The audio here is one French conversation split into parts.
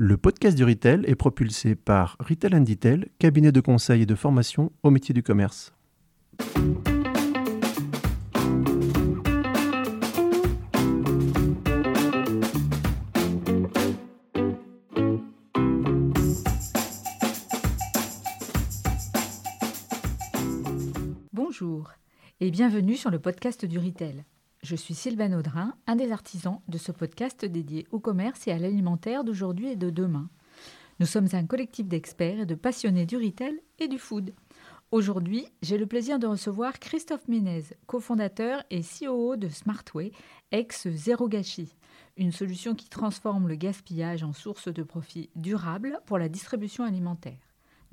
Le podcast du Retail est propulsé par Retail and Detail, cabinet de conseil et de formation au métier du commerce. Bonjour et bienvenue sur le podcast du Retail. Je suis Sylvain Audrin, un des artisans de ce podcast dédié au commerce et à l'alimentaire d'aujourd'hui et de demain. Nous sommes un collectif d'experts et de passionnés du retail et du food. Aujourd'hui, j'ai le plaisir de recevoir Christophe Ménez, cofondateur et CEO de Smartway, ex Zéro Gâchis, une solution qui transforme le gaspillage en source de profit durable pour la distribution alimentaire.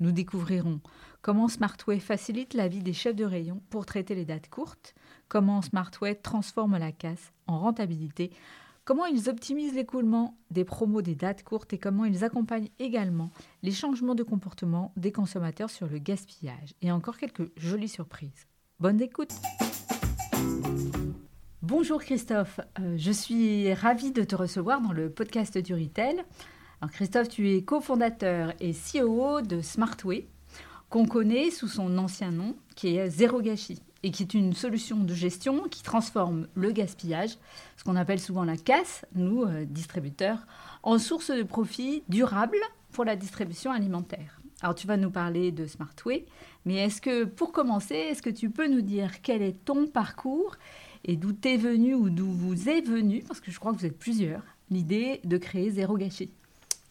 Nous découvrirons comment Smartway facilite la vie des chefs de rayon pour traiter les dates courtes, comment Smartway transforme la casse en rentabilité, comment ils optimisent l'écoulement des promos des dates courtes et comment ils accompagnent également les changements de comportement des consommateurs sur le gaspillage. Et encore quelques jolies surprises. Bonne écoute Bonjour Christophe, euh, je suis ravie de te recevoir dans le podcast du Retail. Alors Christophe, tu es cofondateur et CEO de Smartway, qu'on connaît sous son ancien nom, qui est Zéro Gâchis, et qui est une solution de gestion qui transforme le gaspillage, ce qu'on appelle souvent la casse, nous, euh, distributeurs, en source de profit durable pour la distribution alimentaire. Alors tu vas nous parler de Smartway, mais est-ce que pour commencer, est-ce que tu peux nous dire quel est ton parcours et d'où t'es venu ou d'où vous est venu, parce que je crois que vous êtes plusieurs, l'idée de créer Zéro Gâchis?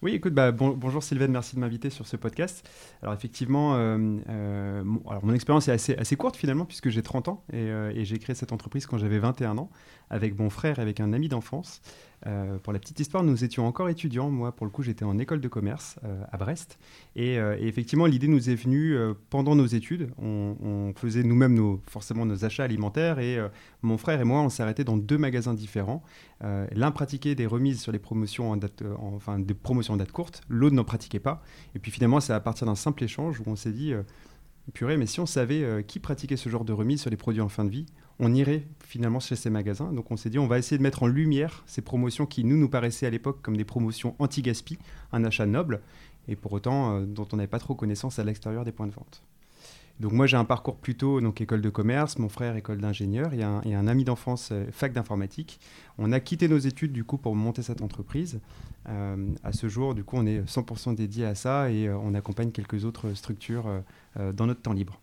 Oui, écoute, bah, bonjour Sylvain, merci de m'inviter sur ce podcast. Alors effectivement, euh, euh, mon, alors mon expérience est assez, assez, courte finalement puisque j'ai 30 ans et, euh, et j'ai créé cette entreprise quand j'avais 21 ans avec mon frère et avec un ami d'enfance. Euh, pour la petite histoire, nous étions encore étudiants. Moi, pour le coup, j'étais en école de commerce euh, à Brest. Et, euh, et effectivement, l'idée nous est venue pendant nos études. On, faisait nous-mêmes forcément nos achats alimentaires. Et mon frère et moi, on arrêtés dans deux magasins différents. L'un pratiquait des remises sur les promotions en date, enfin des promotions en date courte. L'autre n'en pratiquait pas. Et puis finalement, c'est à partir d'un simple échange où on s'est dit purée, mais si on savait qui pratiquait ce genre de remise sur les produits en fin de vie, on irait finalement chez ces magasins. Donc on s'est dit, on va essayer de mettre en lumière ces promotions qui nous, nous paraissaient à l'époque comme des promotions anti-gaspi, un achat noble, et pour autant euh, dont on n'avait pas trop connaissance à l'extérieur des points de vente. Donc moi j'ai un parcours plutôt donc école de commerce, mon frère école d'ingénieur, a un ami d'enfance euh, fac d'informatique. On a quitté nos études du coup pour monter cette entreprise. Euh, à ce jour du coup on est 100% dédié à ça et on accompagne quelques autres structures dans notre temps libre.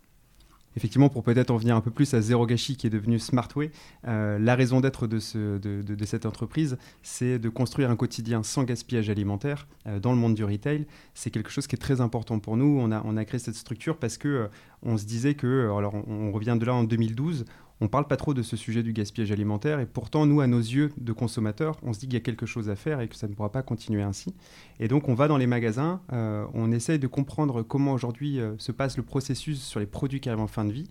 Effectivement, pour peut-être en venir un peu plus à Zero Gashi qui est devenu Smartway, euh, la raison d'être de, cette entreprise, c'est de construire un quotidien sans gaspillage alimentaire euh, dans le monde du retail. C'est quelque chose qui est très important pour nous. On a, créé cette structure parce que euh, on se disait que, alors on revient de là en 2012, on parle pas trop de ce sujet du gaspillage alimentaire et pourtant, nous, à nos yeux de consommateurs, on se dit qu'il y a quelque chose à faire et que ça ne pourra pas continuer ainsi. Et donc, on va dans les magasins, euh, on essaye de comprendre comment aujourd'hui euh, se passe le processus sur les produits qui arrivent en fin de vie.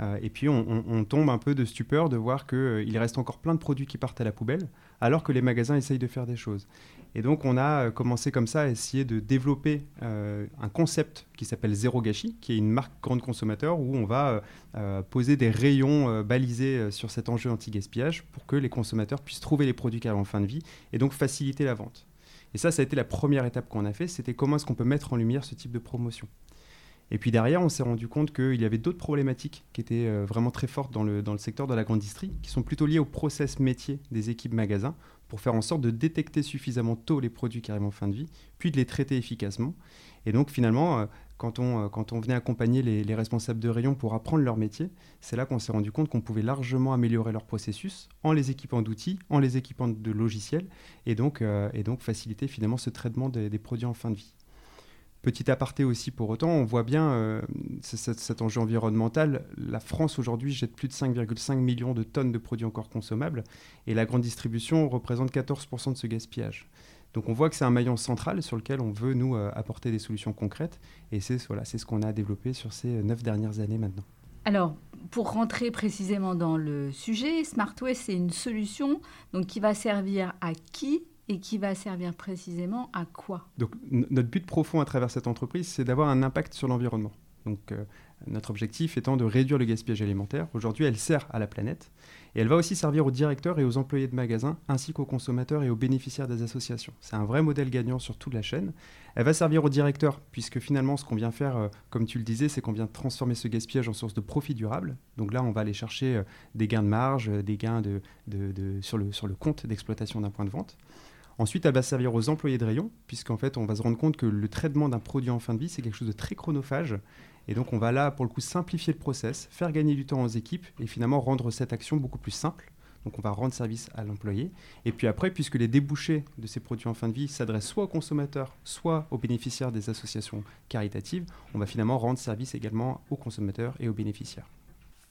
Euh, et puis, on, tombe un peu de stupeur de voir qu'il reste encore plein de produits qui partent à la poubelle, alors que les magasins essayent de faire des choses. Et donc, on a commencé comme ça à essayer de développer un concept qui s'appelle Zéro Gâchis, qui est une marque grande consommateur où on va poser des rayons balisés sur cet enjeu anti-gaspillage pour que les consommateurs puissent trouver les produits qui arrivent en fin de vie et donc faciliter la vente. Et ça, ça a été la première étape qu'on a fait, c'était comment est-ce qu'on peut mettre en lumière ce type de promotion. Et puis derrière, on s'est rendu compte qu'il y avait d'autres problématiques qui étaient euh, vraiment très fortes dans le, dans le secteur de la grande distrie, qui sont plutôt liées au process métier des équipes magasins, pour faire en sorte de détecter suffisamment tôt les produits qui arrivent en fin de vie, puis de les traiter efficacement. Et donc finalement, euh, quand on, euh, quand on venait accompagner les, responsables de rayon pour apprendre leur métier, c'est là qu'on s'est rendu compte qu'on pouvait largement améliorer leur processus en les équipant d'outils, en les équipant de logiciels, et donc, et donc faciliter finalement ce traitement des produits en fin de vie. Petit aparté aussi pour autant, on voit bien euh, cet, enjeu environnemental. La France aujourd'hui jette plus de 5,5 millions de tonnes de produits encore consommables et la grande distribution représente 14% de ce gaspillage. Donc on voit que c'est un maillon central sur lequel on veut nous euh, apporter des solutions concrètes et c'est voilà, ce qu'on a développé sur ces neuf dernières années maintenant. Alors, pour rentrer précisément dans le sujet, Smartway, c'est une solution donc, qui va servir à qui? Et qui va servir précisément à quoi Donc notre but profond à travers cette entreprise, c'est d'avoir un impact sur l'environnement. Donc euh, notre objectif étant de réduire le gaspillage alimentaire. Aujourd'hui, elle sert à la planète. Et elle va aussi servir aux directeurs et aux employés de magasins, ainsi qu'aux consommateurs et aux bénéficiaires des associations. C'est un vrai modèle gagnant sur toute la chaîne. Elle va servir aux directeurs, puisque finalement, ce qu'on vient faire, euh, comme tu le disais, c'est qu'on vient transformer ce gaspillage en source de profit durable. Donc là, on va aller chercher euh, des gains de marge, des gains de, sur, le, sur le compte d'exploitation d'un point de vente. Ensuite, elle va servir aux employés de rayon, puisqu'en fait, on va se rendre compte que le traitement d'un produit en fin de vie, c'est quelque chose de très chronophage et donc on va là, pour le coup, simplifier le process, faire gagner du temps aux équipes et finalement rendre cette action beaucoup plus simple. Donc on va rendre service à l'employé. Et puis après, puisque les débouchés de ces produits en fin de vie s'adressent soit aux consommateurs, soit aux bénéficiaires des associations caritatives, on va finalement rendre service également aux consommateurs et aux bénéficiaires.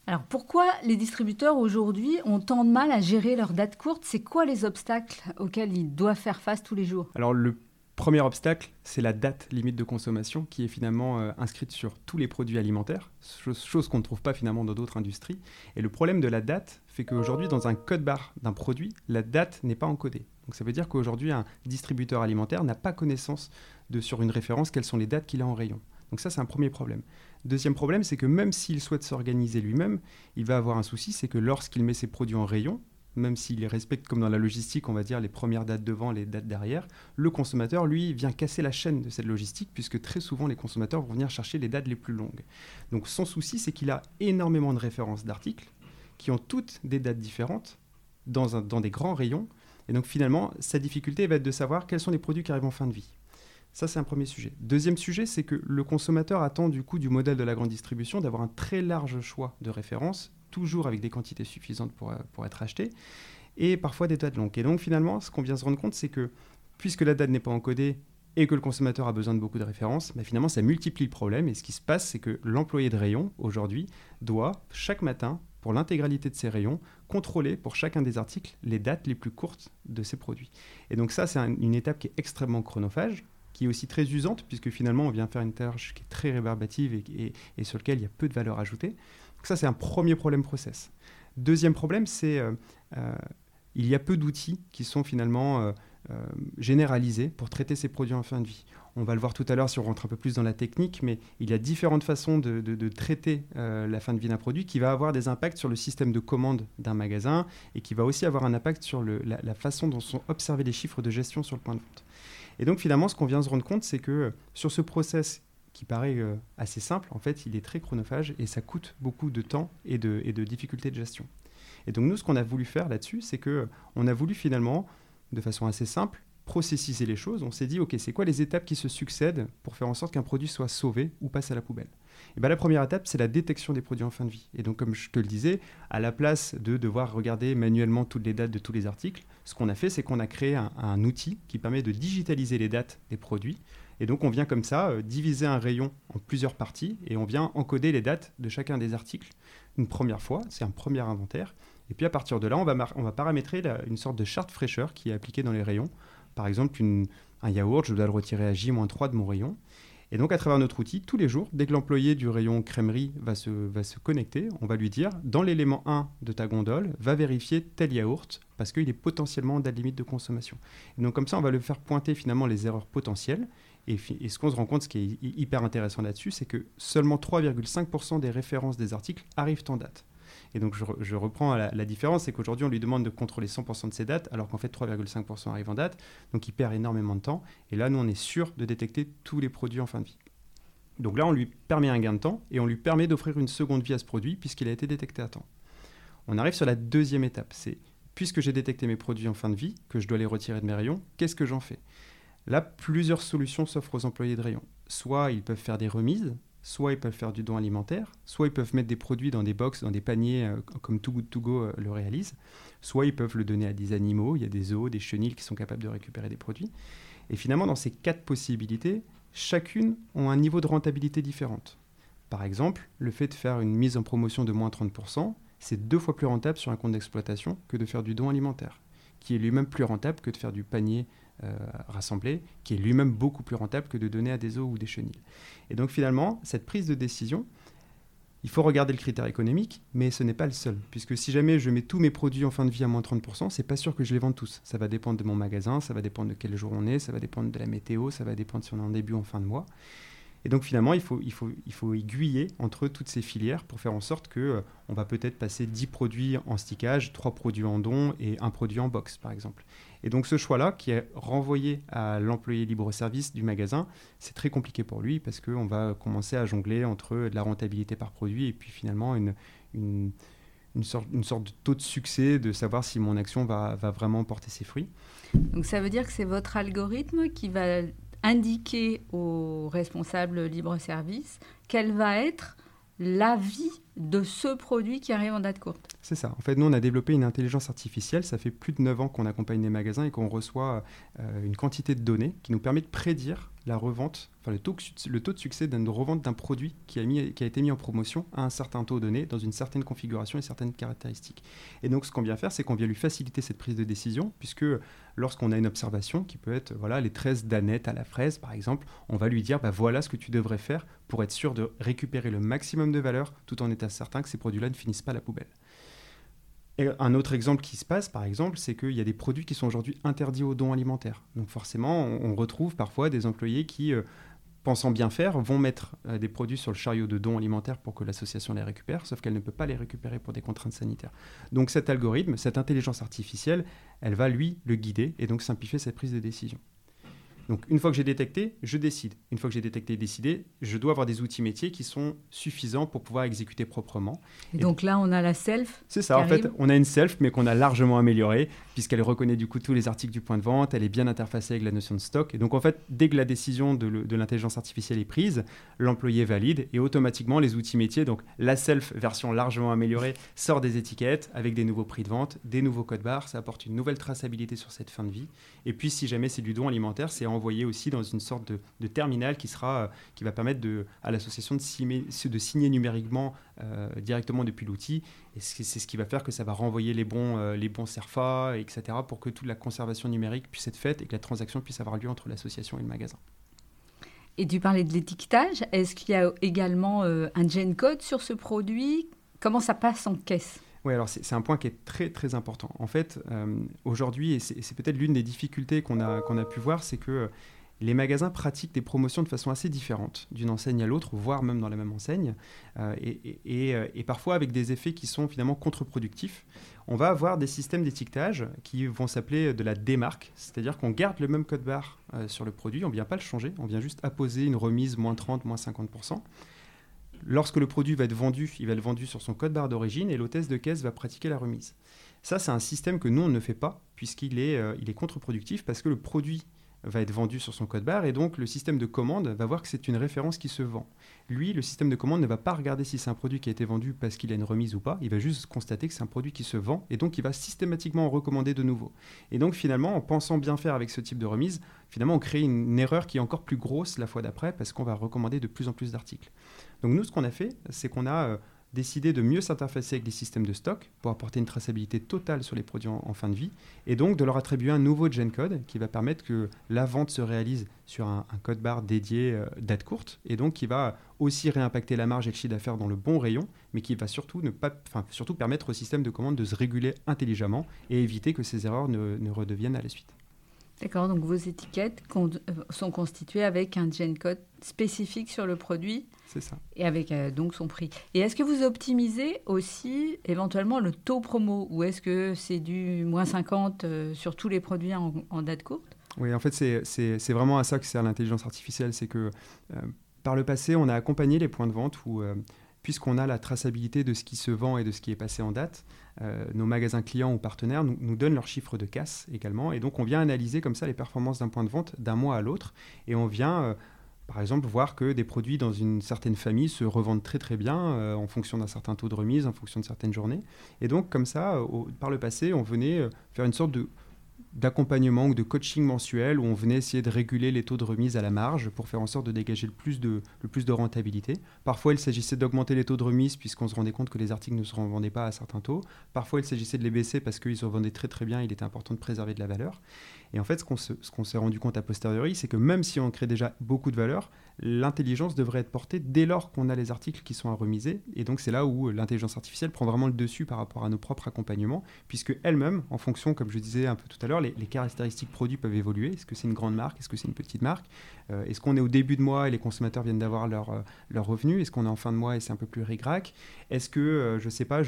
Alors pourquoi les distributeurs aujourd'hui ont tant de mal à gérer leurs dates courtes? C'est quoi les obstacles auxquels ils doivent faire face tous les jours? Alors le Premier obstacle, c'est la date limite de consommation qui est finalement euh, inscrite sur tous les produits alimentaires, chose, qu'on ne trouve pas finalement dans d'autres industries. Et le problème de la date fait qu'aujourd'hui, dans un code barre d'un produit, la date n'est pas encodée. Donc ça veut dire qu'aujourd'hui, un distributeur alimentaire n'a pas connaissance de sur une référence quelles sont les dates qu'il a en rayon. Donc ça, c'est un premier problème. Deuxième problème, c'est que même s'il souhaite s'organiser lui-même, il va avoir un souci, c'est que lorsqu'il met ses produits en rayon, même s'il respecte, comme dans la logistique, on va dire les premières dates devant, les dates derrière, le consommateur, lui, vient casser la chaîne de cette logistique, puisque très souvent, les consommateurs vont venir chercher les dates les plus longues. Donc son souci, c'est qu'il a énormément de références d'articles qui ont toutes des dates différentes dans, dans des grands rayons. Et donc finalement, sa difficulté va être de savoir quels sont les produits qui arrivent en fin de vie. Ça, c'est un premier sujet. Deuxième sujet, c'est que le consommateur attend du coup du modèle de la grande distribution d'avoir un très large choix de références toujours avec des quantités suffisantes pour, euh, pour être achetées, et parfois des dates longues. Et donc finalement, ce qu'on vient se rendre compte, c'est que puisque la date n'est pas encodée et que le consommateur a besoin de beaucoup de références, bah, finalement, ça multiplie le problème. Et ce qui se passe, c'est que l'employé de rayon, aujourd'hui, doit, chaque matin, pour l'intégralité de ses rayons, contrôler pour chacun des articles les dates les plus courtes de ses produits. Et donc ça, c'est une étape qui est extrêmement chronophage, qui est aussi très usante, puisque finalement, on vient faire une tâche qui est très rébarbative et, sur laquelle il y a peu de valeur ajoutée ça, c'est un premier problème process. Deuxième problème, c'est euh, euh, il y a peu d'outils qui sont finalement euh, généralisés pour traiter ces produits en fin de vie. On va le voir tout à l'heure si on rentre un peu plus dans la technique, mais il y a différentes façons de, traiter la fin de vie d'un produit qui va avoir des impacts sur le système de commande d'un magasin et qui va aussi avoir un impact sur la, façon dont sont observés les chiffres de gestion sur le point de vente. Et donc finalement, ce qu'on vient se rendre compte, c'est que sur ce process qui paraît euh, assez simple, en fait, il est très chronophage et ça coûte beaucoup de temps et de, et de difficultés de gestion. Et donc nous, ce qu'on a voulu faire là-dessus, c'est que on a voulu finalement, de façon assez simple, processiser les choses. On s'est dit, ok, c'est quoi les étapes qui se succèdent pour faire en sorte qu'un produit soit sauvé ou passe à la poubelle? Et bien, la première étape, c'est la détection des produits en fin de vie. Et donc, comme je te le disais, à la place de devoir regarder manuellement toutes les dates de tous les articles, ce qu'on a fait, c'est qu'on a créé un, un, outil qui permet de digitaliser les dates des produits et donc on vient comme ça euh, diviser un rayon en plusieurs parties et on vient encoder les dates de chacun des articles une première fois, c'est un premier inventaire. Et puis à partir de là, on va, on va paramétrer une sorte de charte fraîcheur qui est appliquée dans les rayons. Par exemple, un yaourt, je dois le retirer à J-3 de mon rayon. Et donc, à travers notre outil, tous les jours, dès que l'employé du rayon crèmerie va se, connecter, on va lui dire, dans l'élément 1 de ta gondole, va vérifier tel yaourt, parce qu'il est potentiellement en date limite de consommation. Et donc, comme ça, on va le faire pointer finalement les erreurs potentielles. Et, ce qu'on se rend compte, ce qui est hyper intéressant là-dessus, c'est que seulement 3,5% des références des articles arrivent en date. Et donc je, reprends la, différence, c'est qu'aujourd'hui on lui demande de contrôler 100% de ses dates, alors qu'en fait 3,5% arrivent en date, donc il perd énormément de temps. Et là, nous on est sûr de détecter tous les produits en fin de vie. Donc là, on lui permet un gain de temps et on lui permet d'offrir une seconde vie à ce produit puisqu'il a été détecté à temps. On arrive sur la deuxième étape, c'est puisque j'ai détecté mes produits en fin de vie, que je dois les retirer de mes rayons, qu'est-ce que j'en fais? Là, plusieurs solutions s'offrent aux employés de rayon. Soit ils peuvent faire des remises, soit ils peuvent faire du don alimentaire, soit ils peuvent mettre des produits dans des box, dans des paniers euh, comme Too Good To Go euh, le réalise, soit ils peuvent le donner à des animaux, il y a des zoos, des chenilles qui sont capables de récupérer des produits. Et finalement, dans ces quatre possibilités, chacune ont un niveau de rentabilité différente. Par exemple, le fait de faire une mise en promotion de moins 30%, c'est deux fois plus rentable sur un compte d'exploitation que de faire du don alimentaire, qui est lui-même plus rentable que de faire du panier euh, rassemblé, qui est lui-même beaucoup plus rentable que de donner à des os ou des chenilles. Et donc finalement, cette prise de décision, il faut regarder le critère économique, mais ce n'est pas le seul. Puisque si jamais je mets tous mes produits en fin de vie à moins 30%, c'est pas sûr que je les vende tous. Ça va dépendre de mon magasin, ça va dépendre de quel jour on est, ça va dépendre de la météo, ça va dépendre si on est en début ou en fin de mois. Et donc finalement, il faut, il, faut, il faut aiguiller entre toutes ces filières pour faire en sorte que euh, on va peut-être passer 10 produits en stickage, 3 produits en don et un produit en box, par exemple. Et donc ce choix-là, qui est renvoyé à l'employé libre-service du magasin, c'est très compliqué pour lui parce qu'on va commencer à jongler entre de la rentabilité par produit et puis finalement une, une, sorte, une sorte de taux de succès de savoir si mon action va, va vraiment porter ses fruits. Donc ça veut dire que c'est votre algorithme qui va indiquer au responsable libre-service quelle va être l'avis de ce produit qui arrive en date courte. C'est ça. En fait, nous, on a développé une intelligence artificielle. Ça fait plus de 9 ans qu'on accompagne les magasins et qu'on reçoit euh, une quantité de données qui nous permet de prédire la revente, enfin le taux, le taux de succès d'une revente d'un produit qui a, été mis en promotion à un certain taux donné, dans une certaine configuration et certaines caractéristiques. Et donc, ce qu'on vient faire, c'est qu'on vient lui faciliter cette prise de décision, puisque lorsqu'on a une observation qui peut être, voilà, les 13 danettes à la fraise, par exemple, on va lui dire, bah, voilà ce que tu devrais faire pour être sûr de récupérer le maximum de valeur, tout en étant certain que ces produits-là ne finissent pas la poubelle. Un autre exemple qui se passe, par exemple, c'est qu'il y a des produits qui sont aujourd'hui interdits aux dons alimentaires. Donc forcément, on, retrouve parfois des employés qui, euh, pensant bien faire, vont mettre euh, des produits sur le chariot de dons alimentaires pour que l'association les récupère, sauf qu'elle ne peut pas les récupérer pour des contraintes sanitaires. Donc cet algorithme, cette intelligence artificielle, elle va, lui, le guider et donc simplifier cette prise de décision. Donc une fois que j'ai détecté, je décide. Une fois que j'ai détecté et décidé, je dois avoir des outils métiers qui sont suffisants pour pouvoir exécuter proprement. Et, donc là, on a la self. C'est ça, en fait, on a une self, mais qu'on a largement améliorée, puisqu'elle reconnaît du coup tous les articles du point de vente, elle est bien interfacée avec la notion de stock. Et donc en fait, dès que la décision de, de l'intelligence artificielle est prise, l'employé valide et automatiquement les outils métiers, donc la self version largement améliorée, sort des étiquettes avec des nouveaux prix de vente, des nouveaux codes barres, ça apporte une nouvelle traçabilité sur cette fin de vie. Et puis si jamais c'est du don alimentaire, c'est envoyé aussi dans une sorte de, terminal qui, sera, euh, qui va permettre de, à l'association de de signer numériquement euh, directement depuis l'outil. Et c'est ce qui va faire que ça va renvoyer les bons, euh, les bons CERFA, etc., pour que toute la conservation numérique puisse être faite et que la transaction puisse avoir lieu entre l'association et le magasin. Et tu parlais de l'étiquetage. Est-ce qu'il y a également un gen code sur ce produit? Comment ça passe en caisse? Oui, alors c'est un point qui est très très important. En fait, aujourd'hui, et c'est peut-être l'une des difficultés qu'on a, a pu voir, c'est que les magasins pratiquent des promotions de façon assez différente, d'une enseigne à l'autre, voire même dans la même enseigne, euh, euh, et, parfois avec des effets qui sont finalement contre-productifs. On va avoir des systèmes d'étiquetage qui vont s'appeler de la démarque, c'est-à-dire qu'on garde le même code barre euh, sur le produit, on ne vient pas le changer, on vient juste apposer une remise moins 30, moins 50%. Lorsque le produit va être vendu, il va être vendu sur son code barre d'origine et l'hôtesse de caisse va pratiquer la remise. Ça, c'est un système que nous, on ne fait pas, puisqu'il est, il est contre-productif, parce que le produit va être vendu sur son code barre et donc le système de commande va voir que c'est une référence qui se vend. Lui, le système de commande ne va pas regarder si c'est un produit qui a été vendu parce qu'il a une remise ou pas, il va juste constater que c'est un produit qui se vend et donc il va systématiquement en recommander de nouveau. Et donc finalement, en pensant bien faire avec ce type de remise, finalement on crée une erreur qui est encore plus grosse la fois d'après parce qu'on va recommander de plus en plus d'articles. Donc nous, ce qu'on a fait, c'est qu'on a... Euh, décider de mieux s'interfacer avec les systèmes de stock pour apporter une traçabilité totale sur les produits en, fin de vie et donc de leur attribuer un nouveau gen code qui va permettre que la vente se réalise sur un, code barre dédié euh, date courte et donc qui va aussi réimpacter la marge et le chiffre d'affaires dans le bon rayon mais qui va surtout, ne pas, permettre au système de commande de se réguler intelligemment et éviter que ces erreurs ne redeviennent à la suite. D'accord, donc vos étiquettes euh, sont constituées avec un gen code spécifique sur le produit c'est ça. Et avec euh, donc son prix. Et est-ce que vous optimisez aussi éventuellement le taux promo ou est-ce que c'est du moins 50 euh, sur tous les produits en, date courte? Oui, en fait, c'est vraiment à ça que sert l'intelligence artificielle. C'est que euh, par le passé, on a accompagné les points de vente où, puisqu'on a la traçabilité de ce qui se vend et de ce qui est passé en date, nos magasins clients ou partenaires nous, donnent leurs chiffres de casse également. Et donc, on vient analyser comme ça les performances d'un point de vente d'un mois à l'autre. Et on vient par exemple, voir que des produits dans une certaine famille se revendent très très bien euh, en fonction d'un certain taux de remise, en fonction de certaines journées. Et donc, comme ça, par le passé, on venait euh, faire une sorte de d'accompagnement ou de coaching mensuel où on venait essayer de réguler les taux de remise à la marge pour faire en sorte de dégager le plus de, le plus de rentabilité. Parfois, il s'agissait d'augmenter les taux de remise puisqu'on se rendait compte que les articles ne se revendaient pas à certains taux. Parfois, il s'agissait de les baisser parce qu'ils se revendaient très très bien, il était important de préserver de la valeur. Et en fait, ce qu'on s'est rendu compte a posteriori, c'est que même si on crée déjà beaucoup de valeur, l'intelligence devrait être portée dès lors qu'on a les articles qui sont à remiser. Et donc, c'est là où l'intelligence artificielle prend vraiment le dessus par rapport à nos propres accompagnements, puisque elle-même, en fonction, comme je disais un peu tout à l'heure, les, caractéristiques produits peuvent évoluer. Est-ce que c'est une grande marque? Est-ce que c'est une petite marque? Euh, Est-ce qu'on est au début de mois et les consommateurs viennent d'avoir leur, euh, leur revenu? Est-ce qu'on est en fin de mois et c'est un peu plus rigrac Est-ce que, euh, je ne sais pas,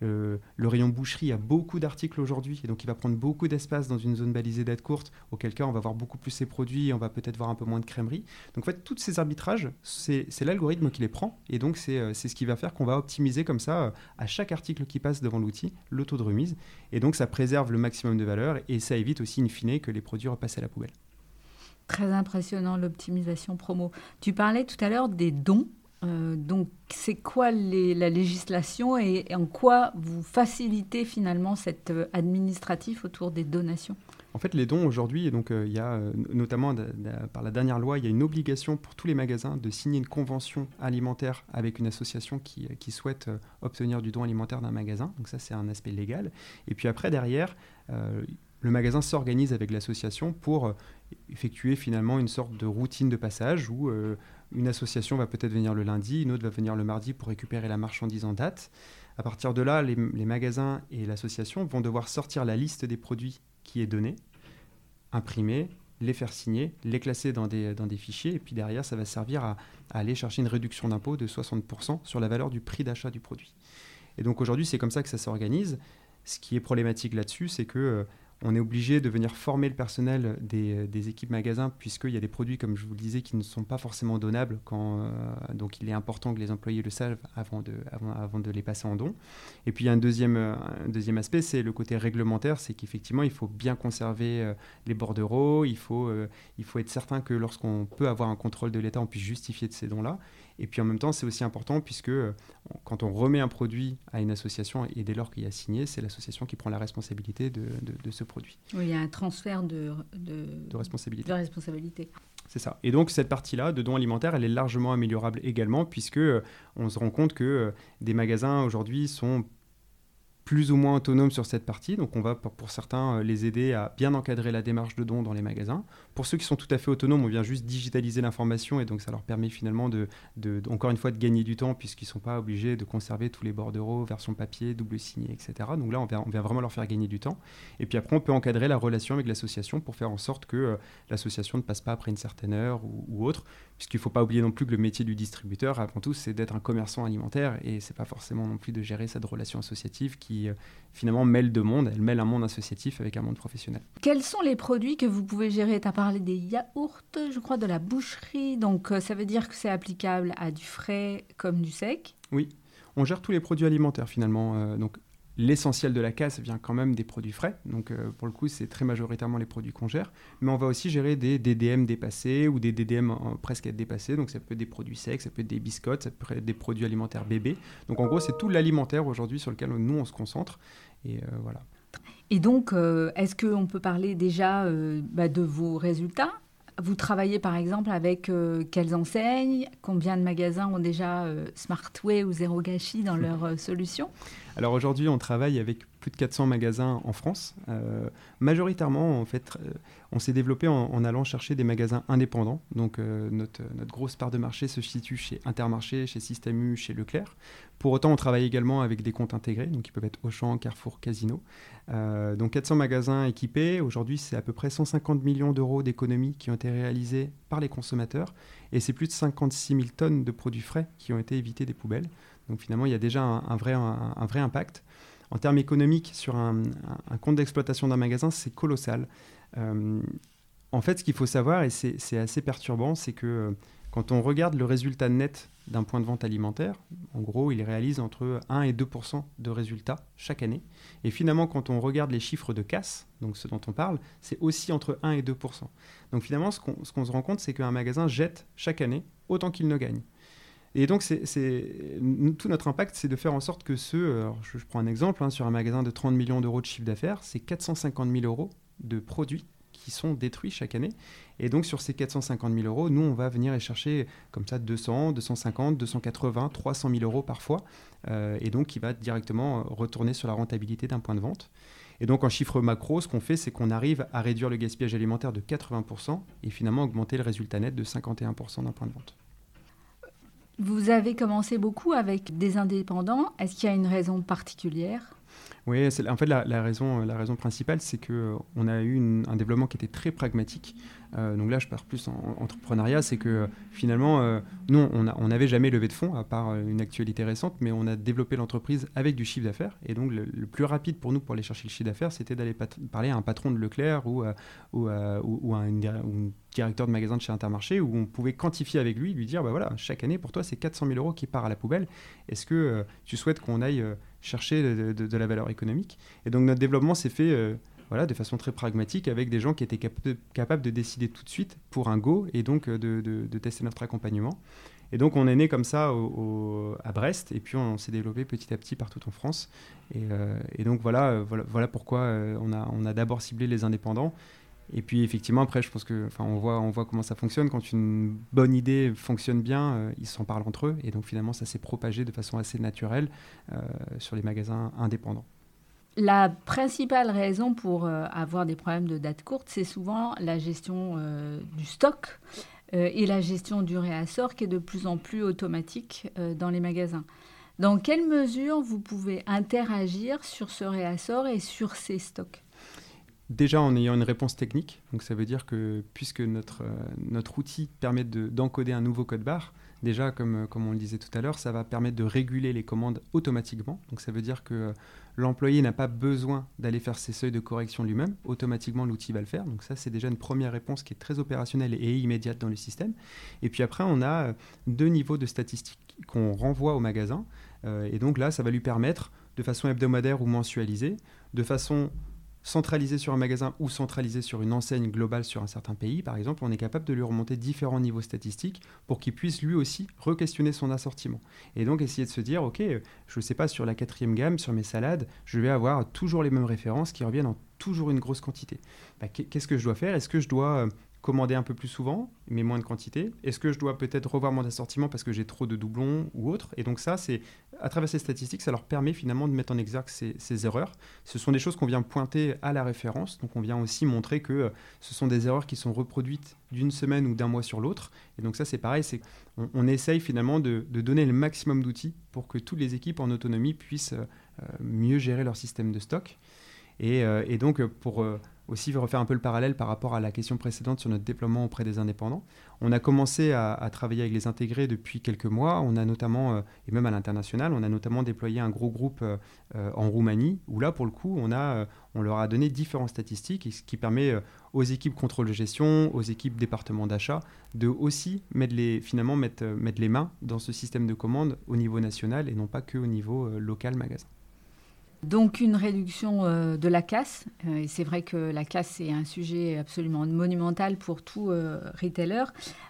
le rayon boucherie a beaucoup d'articles aujourd'hui et donc il va prendre beaucoup d'espace dans une zone balisée d'aide courte, auquel cas on va voir beaucoup plus ses produits et on va peut-être voir un peu moins de crèmerie. Donc en fait, tous ces arbitrages, c'est l'algorithme qui les prend et donc c'est ce qui va faire qu'on va optimiser comme ça à chaque article qui passe devant l'outil le taux de remise et donc ça préserve le maximum de valeur et ça évite aussi in fine que les produits repassent à la poubelle. Très impressionnant l'optimisation promo. Tu parlais tout à l'heure des dons. Euh, donc, c'est quoi la législation et, en quoi vous facilitez finalement cet euh, administratif autour des donations? En fait, les dons aujourd'hui, donc euh, il y a notamment par la dernière loi, il y a une obligation pour tous les magasins de signer une convention alimentaire avec une association qui, qui souhaite obtenir du don alimentaire d'un magasin. Donc ça, c'est un aspect légal. Et puis après, derrière, le magasin s'organise avec l'association pour euh, effectuer finalement une sorte de routine de passage où euh, une association va peut-être venir le lundi, une autre va venir le mardi pour récupérer la marchandise en date. À partir de là, les, magasins et l'association vont devoir sortir la liste des produits qui est donnée, imprimer, les faire signer, les classer dans des, dans des fichiers, et puis derrière, ça va servir à, à aller chercher une réduction d'impôt de 60% sur la valeur du prix d'achat du produit. Et donc aujourd'hui, c'est comme ça que ça s'organise. Ce qui est problématique là-dessus, c'est que euh, on est obligé de venir former le personnel des, équipes magasins, puisqu'il y a des produits, comme je vous le disais, qui ne sont pas forcément donnables. Euh, donc il est important que les employés le savent avant de, les passer en don. Et puis il y a un deuxième, un deuxième aspect, c'est le côté réglementaire, c'est qu'effectivement, il faut bien conserver euh, les bordereaux, il faut, euh, il faut être certain que lorsqu'on peut avoir un contrôle de l'État, on puisse justifier de ces dons-là. Et puis en même temps, c'est aussi important puisque euh, quand on remet un produit à une association, et dès lors qu'il y a signé, c'est l'association qui prend la responsabilité de, de, ce produit. Oui, il y a un transfert de, de, responsabilité. De responsabilité. C'est ça. Et donc cette partie-là de dons alimentaires, elle est largement améliorable également puisque euh, on se rend compte que euh, des magasins aujourd'hui sont plus ou moins autonomes sur cette partie. Donc on va pour certains euh, les aider à bien encadrer la démarche de don dans les magasins. Pour ceux qui sont tout à fait autonomes, on vient juste digitaliser l'information et donc ça leur permet finalement de, encore une fois de gagner du temps puisqu'ils ne sont pas obligés de conserver tous les bordereaux, version papier, double signé, etc. Donc là on vient, vraiment leur faire gagner du temps. Et puis après on peut encadrer la relation avec l'association pour faire en sorte que euh, l'association ne passe pas après une certaine heure ou, autre puisqu'il ne faut pas oublier non plus que le métier du distributeur, avant tout, c'est d'être un commerçant alimentaire et c'est pas forcément non plus de gérer cette relation associative qui euh, finalement mêle deux mondes. Elle mêle un monde associatif avec un monde professionnel. Quels sont les produits que vous pouvez gérer? As des yaourts, je crois, de la boucherie, donc euh, ça veut dire que c'est applicable à du frais comme du sec Oui, on gère tous les produits alimentaires finalement. Euh, donc L'essentiel de la casse vient quand même des produits frais. Donc, euh, pour le coup, c'est très majoritairement les produits qu'on gère. Mais on va aussi gérer des DDM dépassés ou des DDM presque être dépassés. Donc, ça peut être des produits secs, ça peut être des biscottes, ça peut être des produits alimentaires bébés. Donc, en gros, c'est tout l'alimentaire aujourd'hui sur lequel nous, on se concentre. Et voilà. Et donc, euh, est-ce qu'on peut parler déjà bah, de vos résultats? Vous travaillez par exemple avec quelles enseignes? Combien de magasins ont déjà Smartway ou Zéro Gâchis dans leur solution? Alors aujourd'hui, on travaille avec plus de 400 magasins en France. Euh, majoritairement, en fait, euh, on s'est développé en, allant chercher des magasins indépendants. Donc euh, notre, notre, grosse part de marché se situe chez Intermarché, chez Système U, chez Leclerc. Pour autant, on travaille également avec des comptes intégrés, donc qui peuvent être Auchan, Carrefour, Casino. donc 400 magasins équipés. Aujourd'hui, c'est à peu près 150 millions d'euros d'économies qui ont été réalisées par les consommateurs. Et c'est plus de 56 000 tonnes de produits frais qui ont été évités des poubelles. Donc finalement, il y a déjà un, vrai, un, vrai impact. En termes économiques, sur un, compte d'exploitation d'un magasin, c'est colossal. Euh, en fait, ce qu'il faut savoir, et c'est assez perturbant, c'est que euh, quand on regarde le résultat net d'un point de vente alimentaire, en gros, il réalise entre 1 et 2% de résultats chaque année. Et finalement, quand on regarde les chiffres de casse, donc ce dont on parle, c'est aussi entre 1 et 2% Donc finalement, ce qu'on se rend compte, c'est qu'un magasin jette chaque année autant qu'il ne gagne. Et donc, c'est, tout notre impact, c'est de faire en sorte que ceux, je, prends un exemple, hein, sur un magasin de 30 millions d'euros de chiffre d'affaires, c'est 450 000 euros de produits qui sont détruits chaque année. Et donc, sur ces 450 000 euros, nous, on va venir y chercher comme ça 200, 250, 280, 300 000 euros parfois. Euh, et donc, qui va directement retourner sur la rentabilité d'un point de vente. Et donc, en chiffre macro, ce qu'on fait, c'est qu'on arrive à réduire le gaspillage alimentaire de 80% et finalement augmenter le résultat net de 51% d'un point de vente. Vous avez commencé beaucoup avec des indépendants. Est-ce qu'il y a une raison particulière? Oui, en fait la, raison, la raison principale, c'est qu'on a eu un développement qui était très pragmatique. Euh, donc là, je pars plus en, entrepreneuriat, c'est que finalement, euh, nous, on n'avait jamais levé de fonds, à part euh, une actualité récente, mais on a développé l'entreprise avec du chiffre d'affaires. Et donc, le, plus rapide pour nous pour aller chercher le chiffre d'affaires, c'était d'aller parler à un patron de Leclerc ou, ou, à directeur de magasin de chez Intermarché, où on pouvait quantifier avec lui, lui dire, bah voilà, chaque année, pour toi, c'est 400 000 euros qui part à la poubelle. Est-ce que tu souhaites qu'on aille chercher de, la valeur économique Et donc, notre développement s'est fait voilà, de façon très pragmatique avec des gens qui étaient capables de décider tout de suite pour un go et donc euh, de, tester notre accompagnement. Et donc on est né comme ça à Brest et puis on, s'est développé petit à petit partout en France. Et, euh, donc voilà, euh, voilà, voilà, pourquoi on a, on a d'abord ciblé les indépendants. Et puis effectivement après je pense que enfin on voit on voit comment ça fonctionne quand une bonne idée fonctionne bien ils s'en parlent entre eux et donc finalement ça s'est propagé de façon assez naturelle sur les magasins indépendants. La principale raison pour euh, avoir des problèmes de date courte, c'est souvent la gestion euh, du stock euh, et la gestion du réassort qui est de plus en plus automatique dans les magasins. Dans quelle mesure vous pouvez interagir sur ce réassort et sur ces stocks? Déjà en ayant une réponse technique, donc ça veut dire que puisque notre, notre outil permet d'encoder un nouveau code barre, déjà comme, comme on le disait tout à l'heure, ça va permettre de réguler les commandes automatiquement. Donc ça veut dire que L'employé n'a pas besoin d'aller faire ses seuils de correction lui-même. Automatiquement, l'outil va le faire. Donc ça, c'est déjà une première réponse qui est très opérationnelle et immédiate dans le système. Et puis après, on a euh, deux niveaux de statistiques qu'on renvoie au magasin. Euh, et donc là, ça va lui permettre, de façon hebdomadaire ou mensualisée, de façon centralisé sur un magasin ou centralisé sur une enseigne globale sur un certain pays, par exemple, on est capable de lui remonter différents niveaux statistiques pour qu'il puisse lui aussi re-questionner son assortiment. Et donc essayer de se dire, OK, je ne sais pas, sur la quatrième gamme, sur mes salades, je vais avoir toujours les mêmes références qui reviennent en toujours une grosse quantité. Bah, qu'est-ce que je dois faire? Est-ce que je dois euh, commander un peu plus souvent, mais moins de quantité Est-ce que je dois peut-être revoir mon assortiment parce que j'ai trop de doublons ou autre Et donc ça, c'est à travers ces statistiques, ça leur permet finalement de mettre en exergue ces, erreurs. Ce sont des choses qu'on vient pointer à la référence, donc on vient aussi montrer que euh, ce sont des erreurs qui sont reproduites d'une semaine ou d'un mois sur l'autre. Et donc ça, c'est pareil, c'est on, essaye finalement de, donner le maximum d'outils pour que toutes les équipes en autonomie puissent euh, mieux gérer leur système de stock. Et, euh, et donc pour aussi refaire un peu le parallèle par rapport à la question précédente sur notre déploiement auprès des indépendants. On a commencé à, travailler avec les intégrés depuis quelques mois. On a notamment, euh, et même à l'international, on a notamment déployé un gros groupe euh, euh, en Roumanie, où là, pour le coup, on, a, on leur a donné différentes statistiques, ce qui permet aux équipes contrôle de gestion, aux équipes département d'achat, de aussi mettre les, finalement mettre, mettre les mains dans ce système de commande au niveau national et non pas que au niveau local magasin. Donc une réduction euh, de la casse. Euh, et c'est vrai que la casse, c'est un sujet absolument monumental pour tout euh, retailer.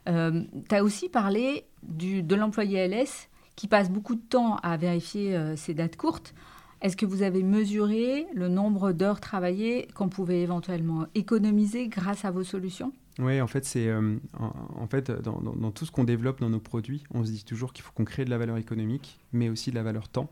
tu as aussi parlé de l'employé LS qui passe beaucoup de temps à vérifier ses dates courtes. Est-ce que vous avez mesuré le nombre d'heures travaillées qu'on pouvait éventuellement économiser grâce à vos solutions? Oui, en fait, c'est fait dans, tout ce qu'on développe dans nos produits, on se dit toujours qu'il faut qu'on crée de la valeur économique, mais aussi de la valeur temps.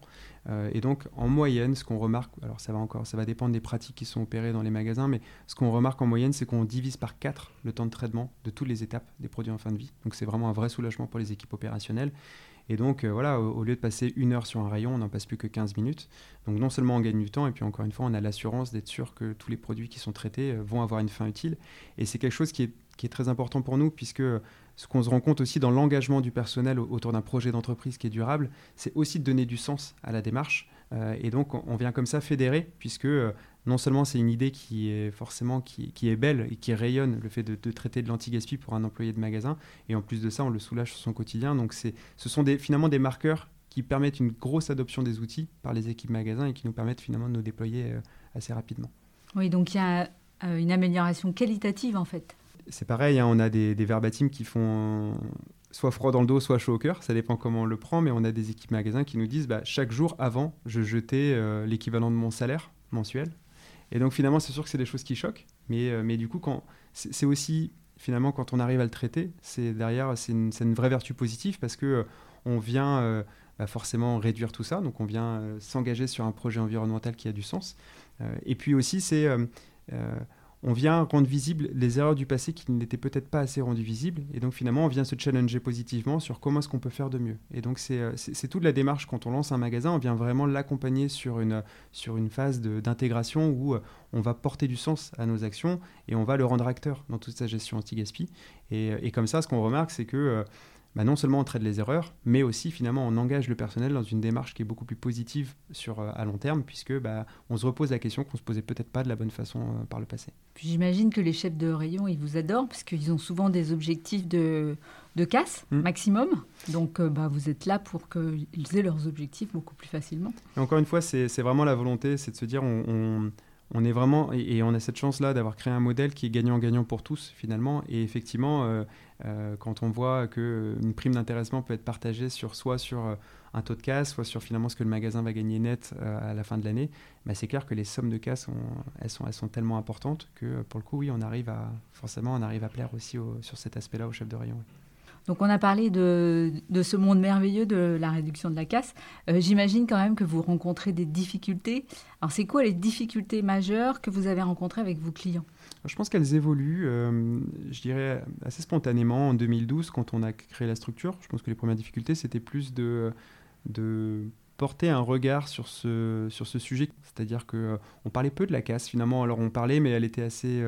Euh, et donc, en moyenne, ce qu'on remarque, alors ça va encore, ça va dépendre des pratiques qui sont opérées dans les magasins, mais ce qu'on remarque en moyenne, c'est qu'on divise par 4 le temps de traitement de toutes les étapes des produits en fin de vie. Donc, c'est vraiment un vrai soulagement pour les équipes opérationnelles. Et donc, euh, voilà, au, lieu de passer une heure sur un rayon, on n'en passe plus que 15 minutes. Donc, non seulement on gagne du temps, et puis encore une fois, on a l'assurance d'être sûr que tous les produits qui sont traités euh, vont avoir une fin utile. Et c'est quelque chose qui est, qui est très important pour nous, puisque ce qu'on se rend compte aussi dans l'engagement du personnel autour d'un projet d'entreprise qui est durable, c'est aussi de donner du sens à la démarche. Euh, et donc, on vient comme ça fédérer, puisque euh, non seulement c'est une idée qui est forcément qui, est belle et qui rayonne, le fait de, traiter de l'anti-gaspi pour un employé de magasin, et en plus de ça, on le soulage sur son quotidien. Donc, ce sont finalement des marqueurs qui permettent une grosse adoption des outils par les équipes magasins et qui nous permettent finalement de nous déployer euh, assez rapidement. Oui, donc il y a une amélioration qualitative en fait c'est pareil, hein, on a des, des verbatims qui font soit froid dans le dos, soit chaud au cœur, ça dépend comment on le prend, mais on a des équipes magasins qui nous disent bah, chaque jour avant, je jetais euh, l'équivalent de mon salaire mensuel. Et donc finalement, c'est sûr que c'est des choses qui choquent, mais, euh, mais du coup, c'est aussi finalement quand on arrive à le traiter, c'est derrière, c'est une, vraie vertu positive parce que euh, on vient bah, forcément réduire tout ça, donc on vient s'engager sur un projet environnemental qui a du sens. et puis aussi, c'est on vient rendre visibles les erreurs du passé qui n'étaient peut-être pas assez rendues visibles. Et donc finalement, on vient se challenger positivement sur comment est-ce qu'on peut faire de mieux. Et donc c'est euh, toute la démarche quand on lance un magasin, on vient vraiment l'accompagner sur une, sur une phase d'intégration où euh, on va porter du sens à nos actions et on va le rendre acteur dans toute sa gestion anti-gaspi. Et, et, comme ça, ce qu'on remarque, c'est que euh, bah, non seulement on traite les erreurs, mais aussi finalement on engage le personnel dans une démarche qui est beaucoup plus positive sur, euh, à long terme, puisque bah, on se repose la question qu'on se posait peut-être pas de la bonne façon euh, par le passé. Puis j'imagine que les chefs de rayon, ils vous adorent, parce qu'ils ont souvent des objectifs de, de casse hmm. maximum. Donc euh, bah, vous êtes là pour qu'ils aient leurs objectifs beaucoup plus facilement. encore une fois, c'est vraiment la volonté, c'est de se dire on on est vraiment et, on a cette chance là d'avoir créé un modèle qui est gagnant-gagnant pour tous finalement. Et effectivement euh, euh, quand on voit que une prime d'intéressement peut être partagée sur soit sur euh, un taux de casse soit sur finalement ce que le magasin va gagner net à la fin de l'année bah, c'est clair que les sommes de casse elles sont tellement importantes que pour le coup oui on arrive à forcément on arrive à plaire aussi sur cet aspect là au chef de rayon donc on a parlé de, ce monde merveilleux de la réduction de la casse. Euh, j'imagine quand même que vous rencontrez des difficultés. Alors c'est quoi les difficultés majeures que vous avez rencontrées avec vos clients? Je pense qu'elles évoluent, euh, je dirais, assez spontanément en 2012 quand on a créé la structure. Je pense que les premières difficultés, c'était plus de, de porter un regard sur ce, sur ce sujet. C'est-à-dire qu'on euh, on parlait peu de la casse finalement. Alors on parlait, mais elle était assez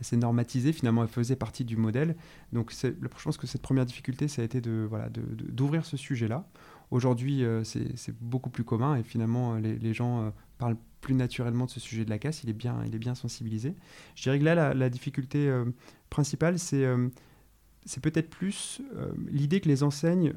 assez normatisée, finalement elle faisait partie du modèle. Donc je pense que cette première difficulté, ça a été de, voilà, d'ouvrir ce sujet-là. Aujourd'hui, euh, c'est beaucoup plus commun et finalement les, les gens euh, parlent plus naturellement de ce sujet de la casse, il est bien, il est bien sensibilisé. Je dirais que là, la, difficulté euh, principale, c'est peut-être plus l'idée que les enseignes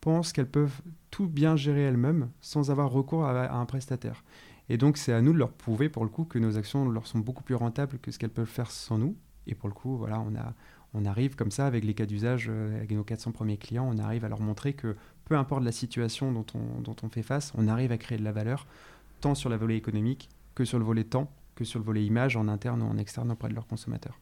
pensent qu'elles peuvent tout bien gérer elles-mêmes sans avoir recours à un prestataire. Et donc, c'est à nous de leur prouver, pour le coup, que nos actions leur sont beaucoup plus rentables que ce qu'elles peuvent faire sans nous. Et pour le coup, voilà, on, a, on arrive comme ça, avec les cas d'usage, euh, avec nos 400 premiers clients, on arrive à leur montrer que peu importe la situation dont on, dont on fait face, on arrive à créer de la valeur, tant sur le volet économique que sur le volet temps, que sur le volet image, en interne ou en externe auprès de leurs consommateurs.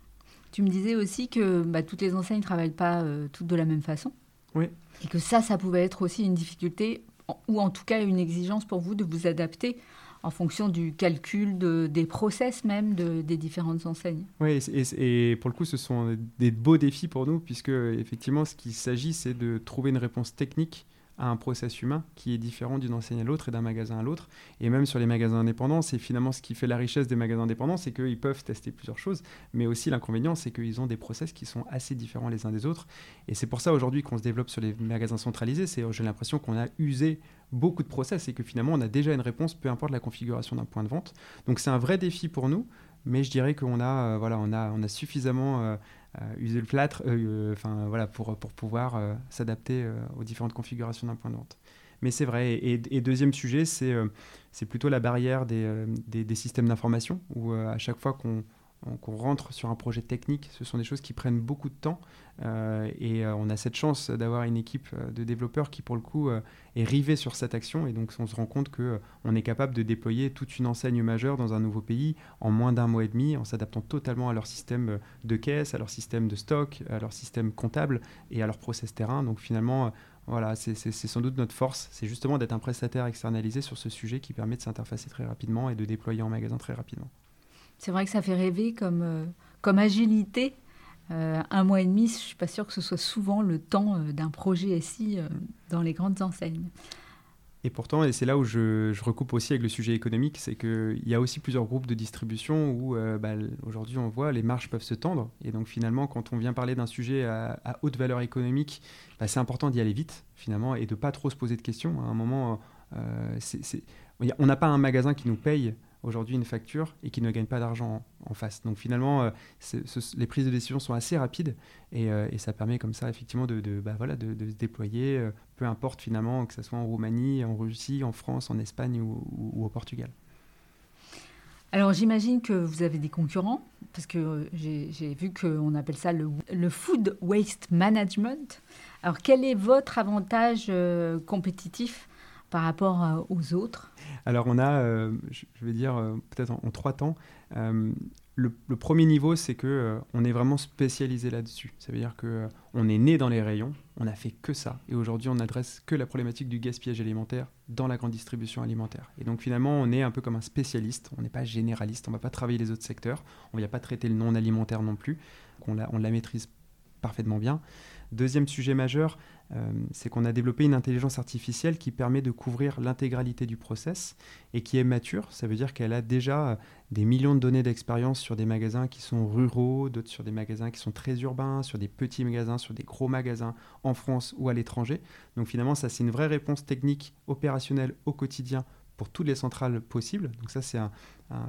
Tu me disais aussi que bah, toutes les enseignes ne travaillent pas euh, toutes de la même façon. Oui. Et que ça, ça pouvait être aussi une difficulté, ou en tout cas une exigence pour vous de vous adapter en fonction du calcul de, des process même de, des différentes enseignes. Oui, et, pour le coup, ce sont des beaux défis pour nous, puisque effectivement, ce qu'il s'agit, c'est de trouver une réponse technique à un process humain qui est différent d'une enseigne à l'autre et d'un magasin à l'autre. Et même sur les magasins indépendants, c'est finalement ce qui fait la richesse des magasins indépendants, c'est qu'ils peuvent tester plusieurs choses, mais aussi l'inconvénient, c'est qu'ils ont des process qui sont assez différents les uns des autres. Et c'est pour ça aujourd'hui qu'on se développe sur les magasins centralisés. C'est j'ai l'impression qu'on a usé beaucoup de process et que finalement on a déjà une réponse, peu importe la configuration d'un point de vente. Donc c'est un vrai défi pour nous, mais je dirais qu'on a, euh, voilà, on a, on a suffisamment euh, euh, user le plâtre, enfin voilà, pour, pour pouvoir s'adapter aux différentes configurations d'un point de vente. Mais c'est vrai. Et, deuxième sujet, c'est c'est plutôt la barrière des, des, des systèmes d'information, où à chaque fois qu'on qu'on rentre sur un projet technique, ce sont des choses qui prennent beaucoup de temps euh, et euh, on a cette chance d'avoir une équipe euh, de développeurs qui pour le coup est rivée sur cette action et donc on se rend compte que on est capable de déployer toute une enseigne majeure dans un nouveau pays en moins d'un mois et demi en s'adaptant totalement à leur système de caisse, à leur système de stock, à leur système comptable et à leur process terrain. Donc finalement voilà, c'est sans doute notre force, c'est justement d'être un prestataire externalisé sur ce sujet qui permet de s'interfacer très rapidement et de déployer en magasin très rapidement. C'est vrai que ça fait rêver comme, euh, comme agilité. Euh, un mois et demi, je ne suis pas sûre que ce soit souvent le temps euh, d'un projet SI dans les grandes enseignes. Et pourtant, et c'est là où je, je, recoupe aussi avec le sujet économique, c'est qu'il y a aussi plusieurs groupes de distribution où bah, aujourd'hui on voit les marges peuvent se tendre. Et donc finalement, quand on vient parler d'un sujet à, haute valeur économique, bah, c'est important d'y aller vite finalement et de pas trop se poser de questions. À un moment, on n'a pas un magasin qui nous paye aujourd'hui une facture et qui ne gagne pas d'argent en, face. Donc finalement, euh, les prises de décision sont assez rapides et, euh, ça permet comme ça effectivement de, bah, voilà, de, se déployer, euh, peu importe finalement que ce soit en Roumanie, en Russie, en France, en Espagne ou, au Portugal. Alors j'imagine que vous avez des concurrents, parce que j'ai vu qu'on appelle ça le, food waste management. Alors quel est votre avantage compétitif par rapport euh, aux autres? Alors on a, euh, je vais dire euh, peut-être en, trois temps, le, premier niveau, c'est que on est vraiment spécialisé là-dessus. Ça veut dire que on est né dans les rayons, on n'a fait que ça, et aujourd'hui on n'adresse que la problématique du gaspillage alimentaire dans la grande distribution alimentaire. Et donc finalement, on est un peu comme un spécialiste. On n'est pas généraliste, on ne va pas travailler les autres secteurs, on ne va pas traiter le non alimentaire non plus. On la maîtrise parfaitement bien. Deuxième sujet majeur, euh, c'est qu'on a développé une intelligence artificielle qui permet de couvrir l'intégralité du process et qui est mature. Ça veut dire qu'elle a déjà euh, des millions de données d'expérience sur des magasins qui sont ruraux, d'autres sur des magasins qui sont très urbains, sur des petits magasins, sur des gros magasins en France ou à l'étranger. Donc finalement, ça c'est une vraie réponse technique opérationnelle au quotidien pour toutes les centrales possibles. Donc ça c'est, un,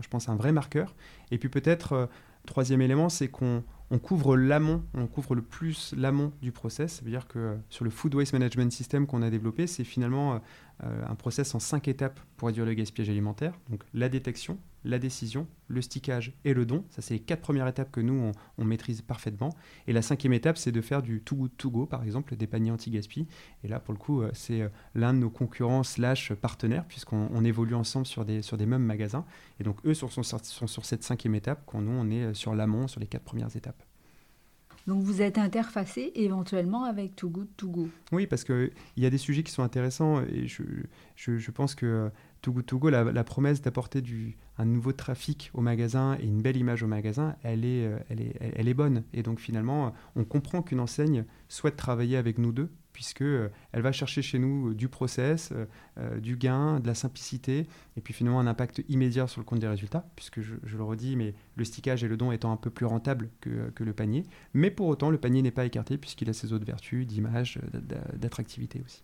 je pense, un vrai marqueur. Et puis peut-être, euh, troisième élément, c'est qu'on on couvre l'amont, on couvre le plus l'amont du process. Ça veut dire que euh, sur le Food Waste Management System qu'on a développé, c'est finalement euh, euh, un process en cinq étapes pour réduire le gaspillage alimentaire. Donc la détection, la décision, le stickage et le don. Ça, c'est les quatre premières étapes que nous, on, maîtrise parfaitement. Et la cinquième étape, c'est de faire du Too Good To Go, par exemple, des paniers anti-gaspi. Et là, pour le coup, c'est l'un de nos concurrents slash partenaires, puisqu'on évolue ensemble sur des, sur des mêmes magasins. Et donc, eux sont sur cette cinquième étape, quand nous, on est sur l'amont, sur les quatre premières étapes. Donc vous êtes interfacé éventuellement avec Too Good To Go. Oui, parce qu'il y a des sujets qui sont intéressants et je, je, je pense que Too Good To Go, la, promesse d'apporter un nouveau trafic au magasin et une belle image au magasin, elle est, elle est, elle est bonne. Et donc finalement, on comprend qu'une enseigne souhaite travailler avec nous deux puisque euh, elle va chercher chez nous euh, du process, euh, du gain, de la simplicité, et puis finalement un impact immédiat sur le compte des résultats, puisque je, le redis, mais le stickage et le don étant un peu plus rentable que, que le panier. Mais pour autant, le panier n'est pas écarté puisqu'il a ses autres vertus d'image, d'attractivité aussi.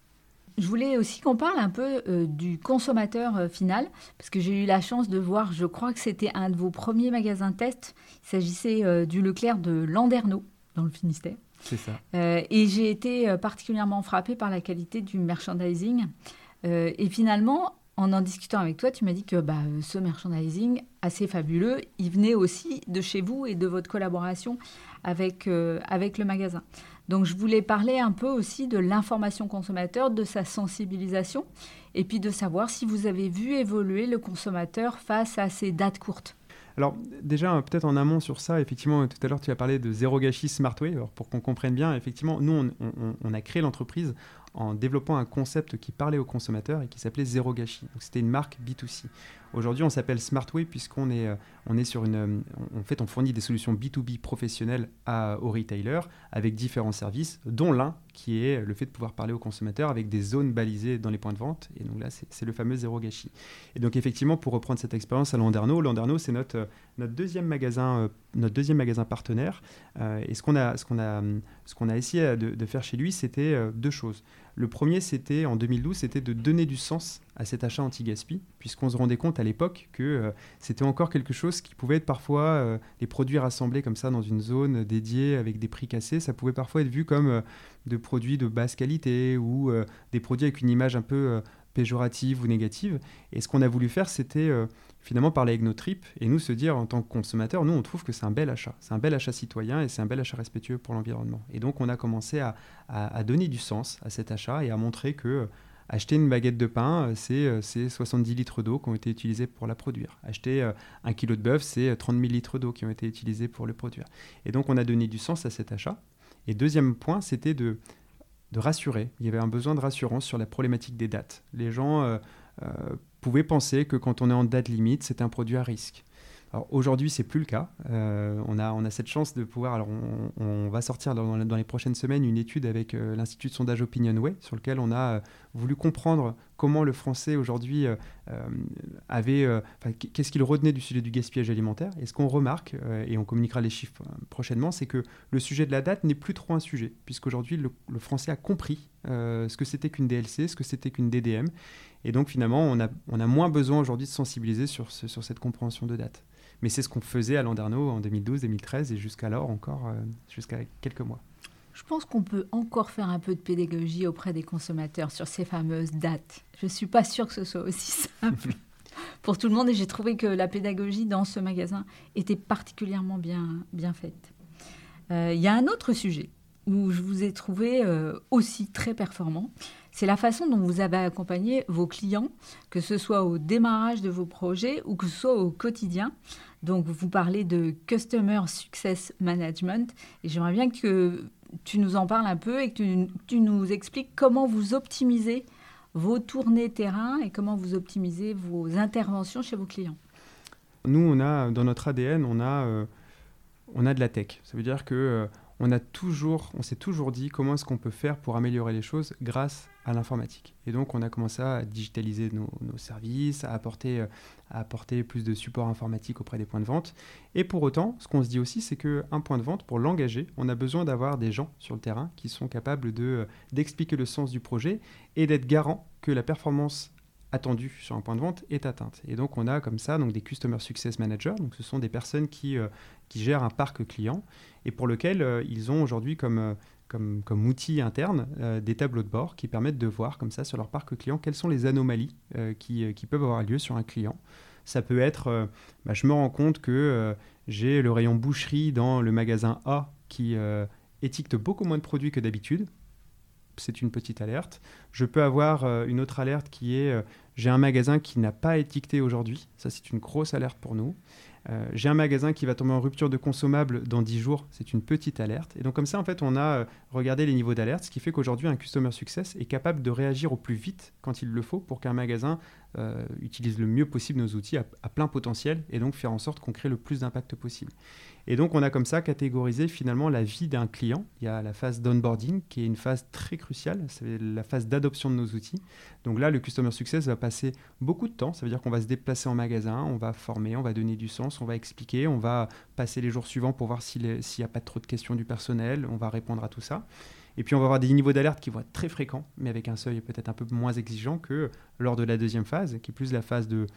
Je voulais aussi qu'on parle un peu du consommateur final, parce que j'ai eu la chance de voir, je crois que c'était un de vos premiers magasins test. Il s'agissait du Leclerc de Landerneau, dans le Finistère. C'est ça. Euh, et j'ai été euh, particulièrement frappée par la qualité du merchandising. Euh, et finalement, en en discutant avec toi, tu m'as dit que bah, ce merchandising assez fabuleux, il venait aussi de chez vous et de votre collaboration avec, avec le magasin. Donc je voulais parler un peu aussi de l'information consommateur, de sa sensibilisation, et puis de savoir si vous avez vu évoluer le consommateur face à ces dates courtes. Alors déjà, peut-être en amont sur ça, effectivement, tout à l'heure tu as parlé de zéro gâchis Smartway. Alors pour qu'on comprenne bien, effectivement, nous, on a créé l'entreprise en développant un concept qui parlait aux consommateurs et qui s'appelait Zéro Gâchis. C'était une marque B2C. Aujourd'hui, on s'appelle Smartway puisqu'on est, euh, on est sur une. Euh, en fait, on fournit des solutions B2B professionnelles à, aux retailers avec différents services, dont l'un qui est le fait de pouvoir parler aux consommateurs avec des zones balisées dans les points de vente. Et donc là, c'est le fameux Zéro Gâchis. Et donc, effectivement, pour reprendre cette expérience à Landerneau, Landerneau, c'est notre, euh, deuxième magasin, notre deuxième magasin partenaire. et ce qu'on a, qu'on a, qu'on a essayé de faire chez lui, c'était deux choses. Le premier, c'était en 2012, c'était de donner du sens à cet achat anti-gaspi, puisqu'on se rendait compte à l'époque que euh, c'était encore quelque chose qui pouvait être parfois, euh, des produits rassemblés comme ça dans une zone dédiée avec des prix cassés, ça pouvait parfois être vu comme euh, de produits de basse qualité ou des produits avec une image un peu péjorative ou négative. Et ce qu'on a voulu faire, c'était finalement parler avec nos tripes et nous se dire en tant que consommateurs, nous on trouve que c'est un bel achat, c'est un bel achat citoyen et c'est un bel achat respectueux pour l'environnement. Et donc on a commencé à, à, donner du sens à cet achat et à montrer que euh, acheter une baguette de pain, euh, c'est 70 litres d'eau qui ont été utilisés pour la produire. Acheter euh, un kilo de bœuf, c'est 30 000 litres d'eau qui ont été utilisés pour le produire. Et donc on a donné du sens à cet achat. Et deuxième point, c'était de, de rassurer. Il y avait un besoin de rassurance sur la problématique des dates. Les gens pouvait penser que quand on est en date limite, c'est un produit à risque. Alors aujourd'hui, c'est plus le cas. Euh, on, a, on a cette chance de pouvoir. Alors, on, va sortir dans, les prochaines semaines une étude avec euh, l'Institut de sondage Opinionway, sur lequel on a euh, voulu comprendre comment le français aujourd'hui avait. Qu'est-ce qu'il retenait du sujet du gaspillage alimentaire. Et ce qu'on remarque, et on communiquera les chiffres prochainement, c'est que le sujet de la date n'est plus trop un sujet, puisqu'aujourd'hui, le, le français a compris ce que c'était qu'une DLC, ce que c'était qu'une DDM. Et donc finalement, on a, on a moins besoin aujourd'hui de sensibiliser sur, sur cette compréhension de date. Mais c'est ce qu'on faisait à Landerneau en 2012, 2013 et jusqu'alors encore, euh, jusqu'à quelques mois. Je pense qu'on peut encore faire un peu de pédagogie auprès des consommateurs sur ces fameuses dates. Je ne suis pas sûre que ce soit aussi simple pour tout le monde et j'ai trouvé que la pédagogie dans ce magasin était particulièrement bien, bien faite. Euh, il y a un autre sujet où je vous ai trouvé euh, aussi très performant, c'est la façon dont vous avez accompagné vos clients, que ce soit au démarrage de vos projets ou que ce soit au quotidien. Donc, vous parlez de Customer Success Management. Et j'aimerais bien que tu nous en parles un peu et que tu, nous expliques comment vous optimisez vos tournées terrain et comment vous optimisez vos interventions chez vos clients. Nous, on a dans notre ADN, on a, euh, on a de la tech. Ça veut dire que euh, on a toujours, s'est toujours dit comment est-ce qu'on peut faire pour améliorer les choses grâce à l'informatique. Et donc on a commencé à digitaliser nos, services, à apporter, euh, à apporter plus de support informatique auprès des points de vente. Et pour autant, ce qu'on se dit aussi, c'est qu'un point de vente, pour l'engager, on a besoin d'avoir des gens sur le terrain qui sont capables euh, d'expliquer le sens du projet et d'être garant que la performance attendue sur un point de vente est atteinte. Et donc on a comme ça donc des Customer Success Managers, donc ce sont des personnes qui, euh, qui gèrent un parc client et pour lequel euh, ils ont aujourd'hui comme, euh, outil interne des tableaux de bord qui permettent de voir comme ça sur leur parc client quelles sont les anomalies qui, peuvent avoir lieu sur un client. Ça peut être, bah, je me rends compte que j'ai le rayon boucherie dans le magasin A qui étiquette beaucoup moins de produits que d'habitude c'est une petite alerte. Je peux avoir euh, une autre alerte qui est euh, j'ai un magasin qui n'a pas étiqueté aujourd'hui. Ça, c'est une grosse alerte pour nous. Euh, j'ai un magasin qui va tomber en rupture de consommable dans 10 jours, c'est une petite alerte. Et donc comme ça, en fait, on a regardé les niveaux d'alerte, ce qui fait qu'aujourd'hui, un Customer Success est capable de réagir au plus vite quand il le faut pour qu'un magasin utilise le mieux possible nos outils à, plein potentiel et donc faire en sorte qu'on crée le plus d'impact possible. Et donc, on a comme ça catégorisé finalement la vie d'un client. Il y a la phase d'onboarding qui est une phase très cruciale, c'est la phase d'adoption de nos outils. Donc là, le Customer Success va passer beaucoup de temps. Ça veut dire qu'on va se déplacer en magasin, on va former, on va donner du sens, on va expliquer, on va passer les jours suivants pour voir s'il n'y a pas trop de questions du personnel, on va répondre à tout ça. Et puis on va avoir des niveaux d'alerte qui vont être très fréquents, mais avec un seuil peut-être un peu moins exigeant que lors de la deuxième phase, qui est plus la phase de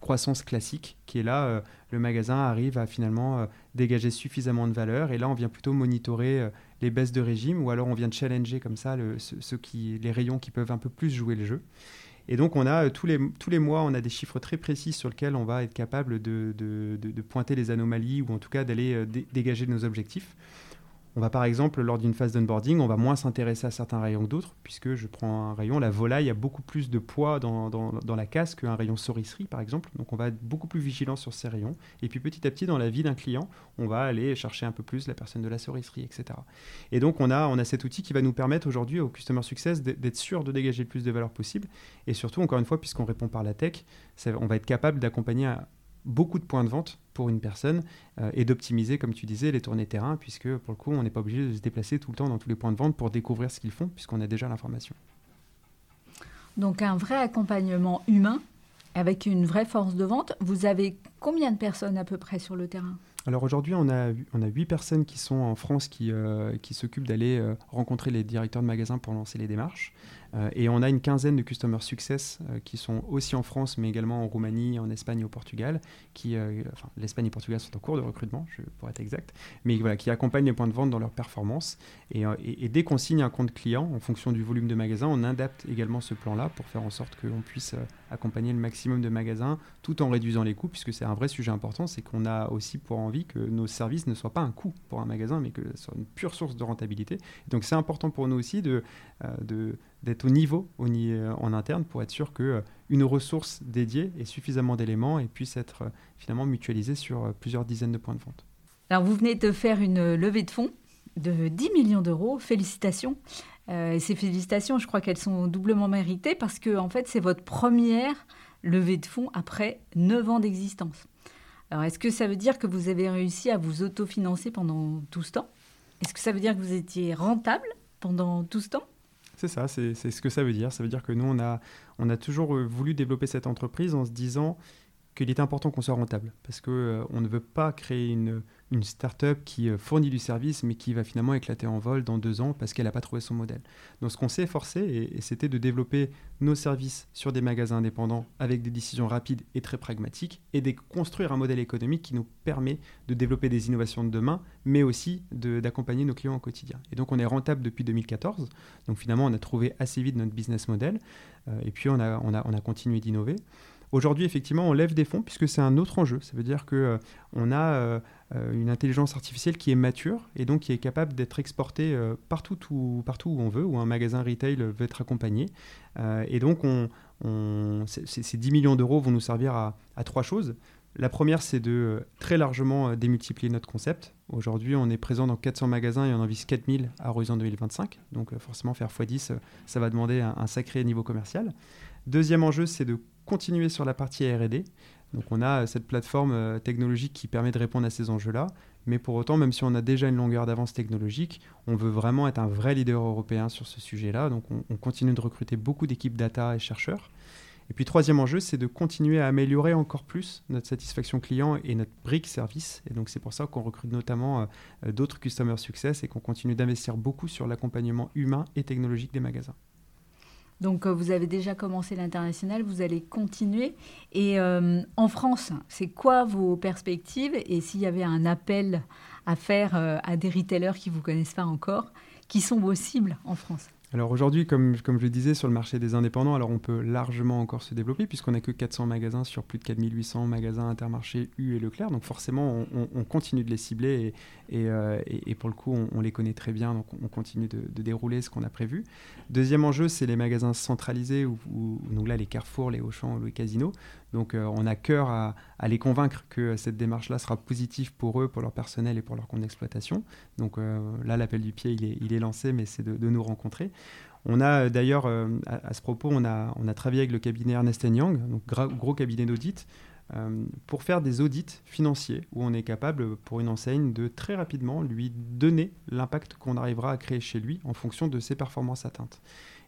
croissance classique, qui est là, euh, le magasin arrive à finalement euh, dégager suffisamment de valeur, et là on vient plutôt monitorer euh, les baisses de régime, ou alors on vient challenger comme ça le, qui, les rayons qui peuvent un peu plus jouer le jeu. Et donc on a tous les, tous les mois, on a des chiffres très précis sur lesquels on va être capable de, de, de, pointer les anomalies, ou en tout cas d'aller dégager nos objectifs. On va par exemple, lors d'une phase d'onboarding, on va moins s'intéresser à certains rayons que d'autres, puisque je prends un rayon, la volaille a beaucoup plus de poids dans, la casse qu'un rayon saurisserie, par exemple. Donc on va être beaucoup plus vigilant sur ces rayons. Et puis petit à petit, dans la vie d'un client, on va aller chercher un peu plus la personne de la saurisserie, etc. Et donc on a, on a cet outil qui va nous permettre aujourd'hui au Customer Success d'être sûr de dégager le plus de valeur possible. Et surtout, encore une fois, puisqu'on répond par la tech, on va être capable d'accompagner beaucoup de points de vente pour une personne euh, et d'optimiser, comme tu disais, les tournées terrain, puisque pour le coup, on n'est pas obligé de se déplacer tout le temps dans tous les points de vente pour découvrir ce qu'ils font, puisqu'on a déjà l'information. Donc un vrai accompagnement humain avec une vraie force de vente. Vous avez combien de personnes à peu près sur le terrain? Alors aujourd'hui, on a, on a 8 personnes qui sont en France qui, euh, qui s'occupent d'aller euh, rencontrer les directeurs de magasins pour lancer les démarches. Euh, et on a une quinzaine de Customer Success qui sont aussi en France, mais également en Roumanie, en Espagne et au Portugal. Qui, enfin, l'Espagne et le Portugal sont en cours de recrutement, pour être exact, mais voilà, qui accompagnent les points de vente dans leur performance. Et, dès qu'on signe un compte client, en fonction du volume de magasins, on adapte également ce plan-là pour faire en sorte que l'on puisse accompagner le maximum de magasins tout en réduisant les coûts, puisque c'est un vrai sujet important, c'est qu'on a aussi pour envie que nos services ne soient pas un coût pour un magasin, mais que ce soit une pure source de rentabilité. Donc c'est important pour nous aussi de, euh, d'être au niveau au, euh, en interne pour être sûr que euh, une ressource dédiée ait suffisamment d'éléments et puisse être finalement mutualisée sur plusieurs dizaines de points de vente. Alors vous venez de faire une levée de fonds de 10 millions d'euros. Félicitations. et ces félicitations, je crois qu'elles sont doublement méritées parce que en fait, c'est votre première levée de fonds après 9 ans d'existence. Alors, est-ce que ça veut dire que vous avez réussi à vous autofinancer pendant tout ce temps? Est-ce que ça veut dire que vous étiez rentable pendant tout ce temps? C'est ça, c'est ce que ça veut dire. Ça veut dire que nous, on a, on a toujours voulu développer cette entreprise en se disant qu'il est important qu'on soit rentable. Parce qu'on euh, ne veut pas créer une, une start-up qui euh, fournit du service, mais qui va finalement éclater en vol dans deux ans parce qu'elle n'a pas trouvé son modèle. Donc ce qu'on s'est forcé, et, c'était de développer nos services sur des magasins indépendants avec des décisions rapides et très pragmatiques, et de construire un modèle économique qui nous permet de développer des innovations de demain, mais aussi d'accompagner nos clients au quotidien. Et donc on est rentable depuis 2014, donc finalement on a trouvé assez vite notre business model, euh, et puis on a, on a, on a continué d'innover. Aujourd'hui, effectivement, on lève des fonds puisque c'est un autre enjeu. Ça veut dire qu'on euh, on a une intelligence artificielle qui est mature et donc qui est capable d'être exportée partout, partout où on veut, où un magasin retail veut être accompagné. et donc, on, ces 10 millions d'euros vont nous servir à, trois choses. La première, c'est de très largement démultiplier notre concept. Aujourd'hui, on est présent dans 400 magasins et on en vise 4000 à horizon 2025. Donc forcément, faire x10, ça va demander un, sacré niveau commercial. Deuxième enjeu, c'est de continuer sur la partie RD. Donc on a cette plateforme technologique qui permet de répondre à ces enjeux-là. Mais pour autant, même si on a déjà une longueur d'avance technologique, on veut vraiment être un vrai leader européen sur ce sujet-là. Donc on, continue de recruter beaucoup d'équipes data et chercheurs. Et puis troisième enjeu, c'est de continuer à améliorer encore plus notre satisfaction client et notre brique service. Et donc c'est pour ça qu'on recrute notamment euh, d'autres Customer Success et qu'on continue d'investir beaucoup sur l'accompagnement humain et technologique des magasins. Donc euh, vous avez déjà commencé l'international, vous allez continuer. Et euh, en France, c'est quoi vos perspectives? Et s'il y avait un appel à faire euh, à des retailers qui ne vous connaissent pas encore, qui sont vos cibles en France? Alors aujourd'hui, comme, je le disais, sur le marché des indépendants, alors on peut largement encore se développer puisqu'on n'a que 400 magasins sur plus de 4800 magasins Intermarché, U et Leclerc. Donc forcément, on, continue de les cibler et, euh, pour le coup, on, les connaît très bien. Donc on continue de, dérouler ce qu'on a prévu. Deuxième enjeu, c'est les magasins centralisés, où, donc là les Carrefour, les Auchan, les Casino. Donc euh, on a cœur à, les convaincre que cette démarche-là sera positive pour eux, pour leur personnel et pour leur compte d'exploitation. Donc euh, là, l'appel du pied, il est, lancé, mais c'est de, nous rencontrer. On a euh, d'ailleurs, à, ce propos, on a, on a travaillé avec le cabinet Ernest Young, donc gros cabinet d'audit, pour faire des audits financiers où on est capable, pour une enseigne, de très rapidement lui donner l'impact qu'on arrivera à créer chez lui en fonction de ses performances atteintes.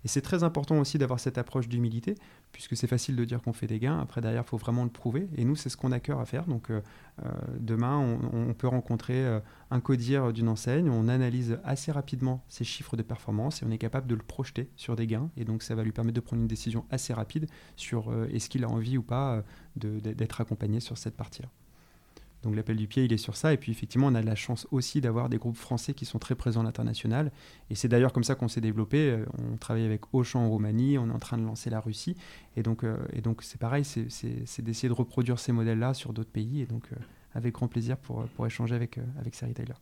Et c'est très important aussi d'avoir cette approche d'humilité, puisque c'est facile de dire qu'on fait des gains. Après, derrière, il faut vraiment le prouver. Et nous, c'est ce qu'on a cœur à faire. Donc, euh, euh, demain, on, peut rencontrer euh, un codir d'une enseigne. On analyse assez rapidement ses chiffres de performance et on est capable de le projeter sur des gains. Et donc, ça va lui permettre de prendre une décision assez rapide sur est-ce qu'il a envie ou pas d'être accompagné sur cette partie-là. Donc l'appel du pied, il est sur ça. Et puis effectivement, on a la chance aussi d'avoir des groupes français qui sont très présents à l'international. Et c'est d'ailleurs comme ça qu'on s'est développé. Euh, on travaille avec Auchan en Roumanie, on est en train de lancer la Russie. Et donc euh, et donc c'est pareil, c'est d'essayer de reproduire ces modèles-là sur d'autres pays. Et donc euh, avec grand plaisir pour, pour échanger avec, avec ces retailers.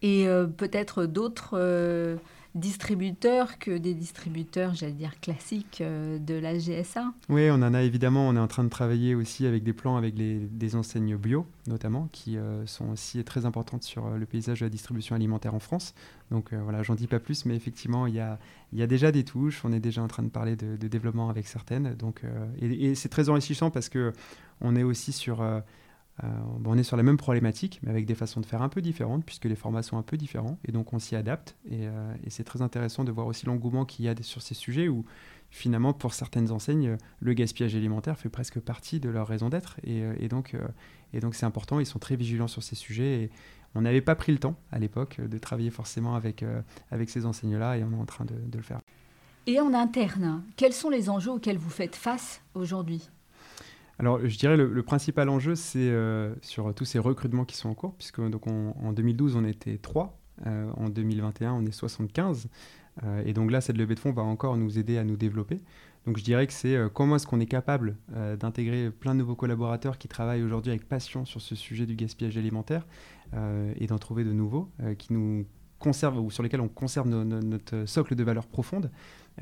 Et peut-être d'autres distributeurs que des distributeurs, j'allais dire, classiques euh, de la GSA Oui, on en a évidemment. On est en train de travailler aussi avec des plans avec les, des enseignes bio, notamment, qui euh, sont aussi très importantes sur euh, le paysage de la distribution alimentaire en France. Donc voilà, j'en dis pas plus, mais effectivement, il y a, y a, déjà des touches. On est déjà en train de parler de, développement avec certaines. Donc, et, et c'est très enrichissant parce que on est aussi sur on est sur la même problématique, mais avec des façons de faire un peu différentes, puisque les formats sont un peu différents, et donc on s'y adapte. Et, euh, c'est très intéressant de voir aussi l'engouement qu'il y a sur ces sujets où finalement, pour certaines enseignes, le gaspillage alimentaire fait presque partie de leur raison d'être. Et, euh, donc, et donc c'est important, ils sont très vigilants sur ces sujets. Et on n'avait pas pris le temps à l'époque de travailler forcément avec, avec ces enseignes-là, et on est en train de, de le faire. Et en interne, quels sont les enjeux auxquels vous faites face aujourd'hui? Alors, je dirais le, le principal enjeu, c'est euh, sur tous ces recrutements qui sont en cours, puisque donc en 2012, on était 3, euh, en 2021, on est 75. Euh, et donc là, cette levée de fonds va encore nous aider à nous développer. Donc je dirais que c'est comment est-ce qu'on est capable d'intégrer plein de nouveaux collaborateurs qui travaillent aujourd'hui avec passion sur ce sujet du gaspillage alimentaire et d'en trouver de nouveaux qui nous conservent ou sur lesquels on conserve notre socle de valeurs profondes.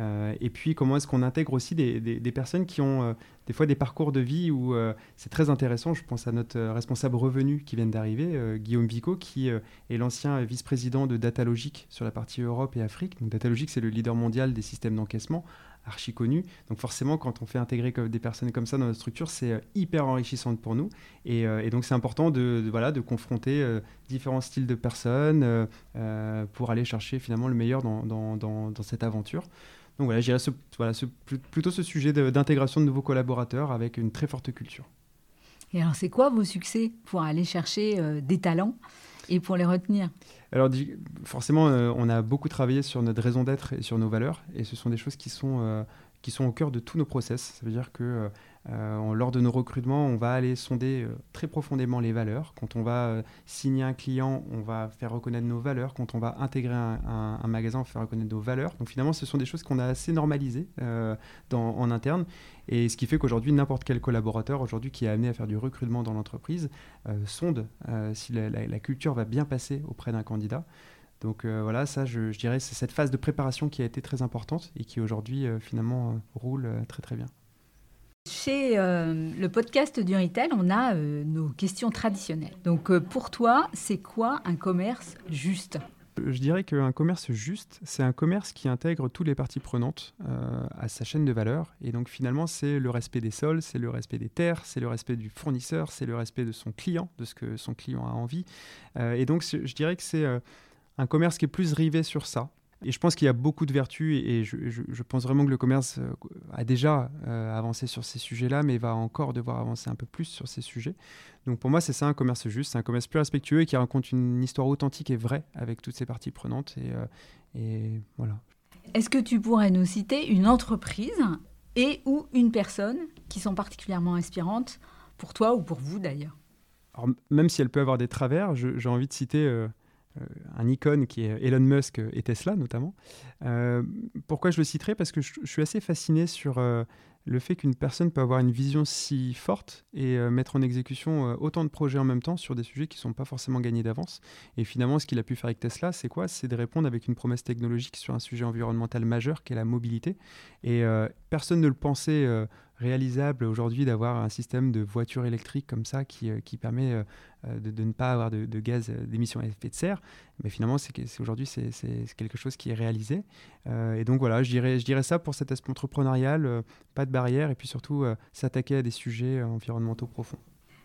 Euh, et puis, comment est-ce qu'on intègre aussi des, personnes qui ont euh, des fois des parcours de vie où euh, c'est très intéressant. Je pense à notre responsable revenu qui vient d'arriver, Guillaume Vico, qui est l'ancien vice-président de Datalogic sur la partie Europe et Afrique. Datalogic, c'est le leader mondial des systèmes d'encaissement, archi connu. Donc, forcément, quand on fait intégrer des personnes comme ça dans notre structure, c'est hyper enrichissant pour nous. Et, donc, c'est important de, voilà, de confronter différents styles de personnes pour aller chercher finalement le meilleur dans cette aventure. Donc voilà, j'irais voilà, plutôt ce sujet d'intégration de, nouveaux collaborateurs avec une très forte culture. Et alors, c'est quoi vos succès pour aller chercher euh, des talents et pour les retenir? Alors, forcément, euh, on a beaucoup travaillé sur notre raison d'être et sur nos valeurs, et ce sont des choses qui sont, euh, qui sont au cœur de tous nos process. Ça veut dire que euh, lors de nos recrutements, on va aller sonder euh, très profondément les valeurs. Quand on va euh, signer un client, on va faire reconnaître nos valeurs. Quand on va intégrer un, magasin, on va faire reconnaître nos valeurs. Donc finalement, ce sont des choses qu'on a assez normalisées en interne. Et ce qui fait qu'aujourd'hui, n'importe quel collaborateur aujourd'hui qui est amené à faire du recrutement dans l'entreprise sonde si la, culture va bien passer auprès d'un candidat. Donc voilà, ça, je, je dirais, c'est cette phase de préparation qui a été très importante et qui aujourd'hui, finalement, roule très très bien. Chez euh, le podcast du Retail, on a euh, nos questions traditionnelles. Donc euh, pour toi, c'est quoi un commerce juste? Je dirais qu'un commerce juste, c'est un commerce qui intègre toutes les parties prenantes à sa chaîne de valeur. Et donc finalement, c'est le respect des sols, c'est le respect des terres, c'est le respect du fournisseur, c'est le respect de son client, de ce que son client a envie. et donc je dirais que c'est un commerce qui est plus rivé sur ça. Et je pense qu'il y a beaucoup de vertus et, je, pense vraiment que le commerce euh, a déjà euh, avancé sur ces sujets-là, mais va encore devoir avancer un peu plus sur ces sujets. Donc pour moi, c'est ça un commerce juste, c'est un commerce plus respectueux et qui raconte une histoire authentique et vraie avec toutes ces parties prenantes. Et, euh, et voilà. Est-ce que tu pourrais nous citer une entreprise et ou une personne qui sont particulièrement inspirantes pour toi ou pour vous d'ailleurs? Alors, Même si elle peut avoir des travers, j'ai envie de citer euh, un icône qui est Elon Musk et Tesla notamment. Euh, pourquoi je le citerai? Parce que je, suis assez fasciné sur euh, le fait qu'une personne peut avoir une vision si forte et mettre en exécution autant de projets en même temps sur des sujets qui ne sont pas forcément gagnés d'avance. Et finalement, ce qu'il a pu faire avec Tesla, c'est quoi? C'est de répondre avec une promesse technologique sur un sujet environnemental majeur qui est la mobilité. Et personne ne le pensait réalisable aujourd'hui d'avoir un système de voiture électrique comme ça qui, euh, qui permet euh, euh, de, ne pas avoir de, de gaz d'émissions à effet de serre. Mais finalement, c'est, aujourd'hui, c'est, quelque chose qui est réalisé. et donc voilà, je dirais, je dirais ça pour cet aspect entrepreneurial, pas de barrière et puis surtout s'attaquer à des sujets environnementaux profonds.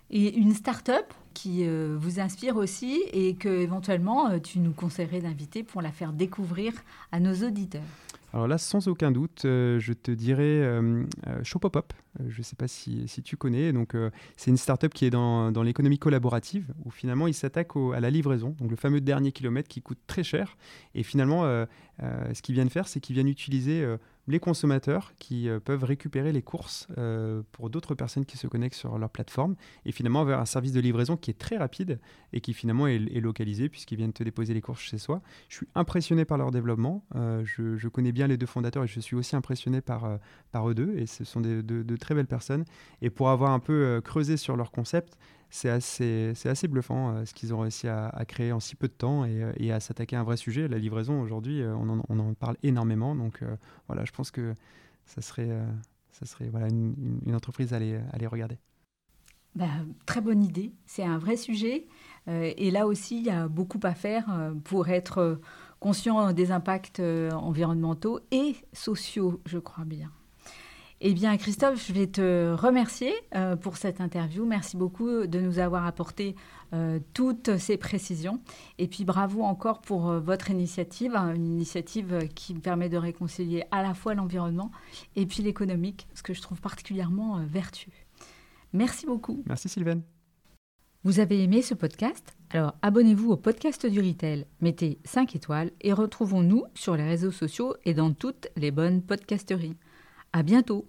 Et une start-up qui vous inspire aussi et que éventuellement tu nous conseillerais d'inviter pour la faire découvrir à nos auditeurs? Alors là, sans aucun doute, euh, je te dirais euh, euh Shopopop. Euh, je ne sais pas si, tu connais. Donc, c'est une startup qui est dans, l'économie collaborative où finalement, il s'attaque à la livraison, donc le fameux dernier kilomètre qui coûte très cher. Et finalement, ce qu'ils viennent faire, c'est qu'ils viennent utiliser les consommateurs qui peuvent récupérer les courses pour d'autres personnes qui se connectent sur leur plateforme et finalement avoir un service de livraison qui est très rapide et qui finalement est, localisé puisqu'ils viennent te déposer les courses chez soi. Je suis impressionné par leur développement. Je, connais bien les deux fondateurs et je suis aussi impressionné par, par eux deux et ce sont de, très belles personnes. Et pour avoir un peu creusé sur leur concept, c'est assez, c'est assez bluffant euh, ce qu'ils ont réussi à, créer en si peu de temps et, euh, à s'attaquer à un vrai sujet. La livraison, aujourd'hui, euh, on en, parle énormément. Donc voilà, je pense que ça serait, ça serait voilà, une, une entreprise à aller, à aller regarder. Bah, très bonne idée, c'est un vrai sujet. et là aussi, il y a beaucoup à faire pour être conscient des impacts environnementaux et sociaux, je crois bien. Eh bien, Christophe, je vais te remercier euh, pour cette interview. Merci beaucoup de nous avoir apporté euh, toutes ces précisions. Et puis, bravo encore pour euh, votre initiative, hein, une initiative qui permet de réconcilier à la fois l'environnement et puis l'économique, ce que je trouve particulièrement vertueux. Merci beaucoup. Merci Sylvain. Vous avez aimé ce podcast? Alors abonnez-vous au podcast du Retail, mettez 5 étoiles et retrouvons-nous sur les réseaux sociaux et dans toutes les bonnes podcasteries. À bientôt!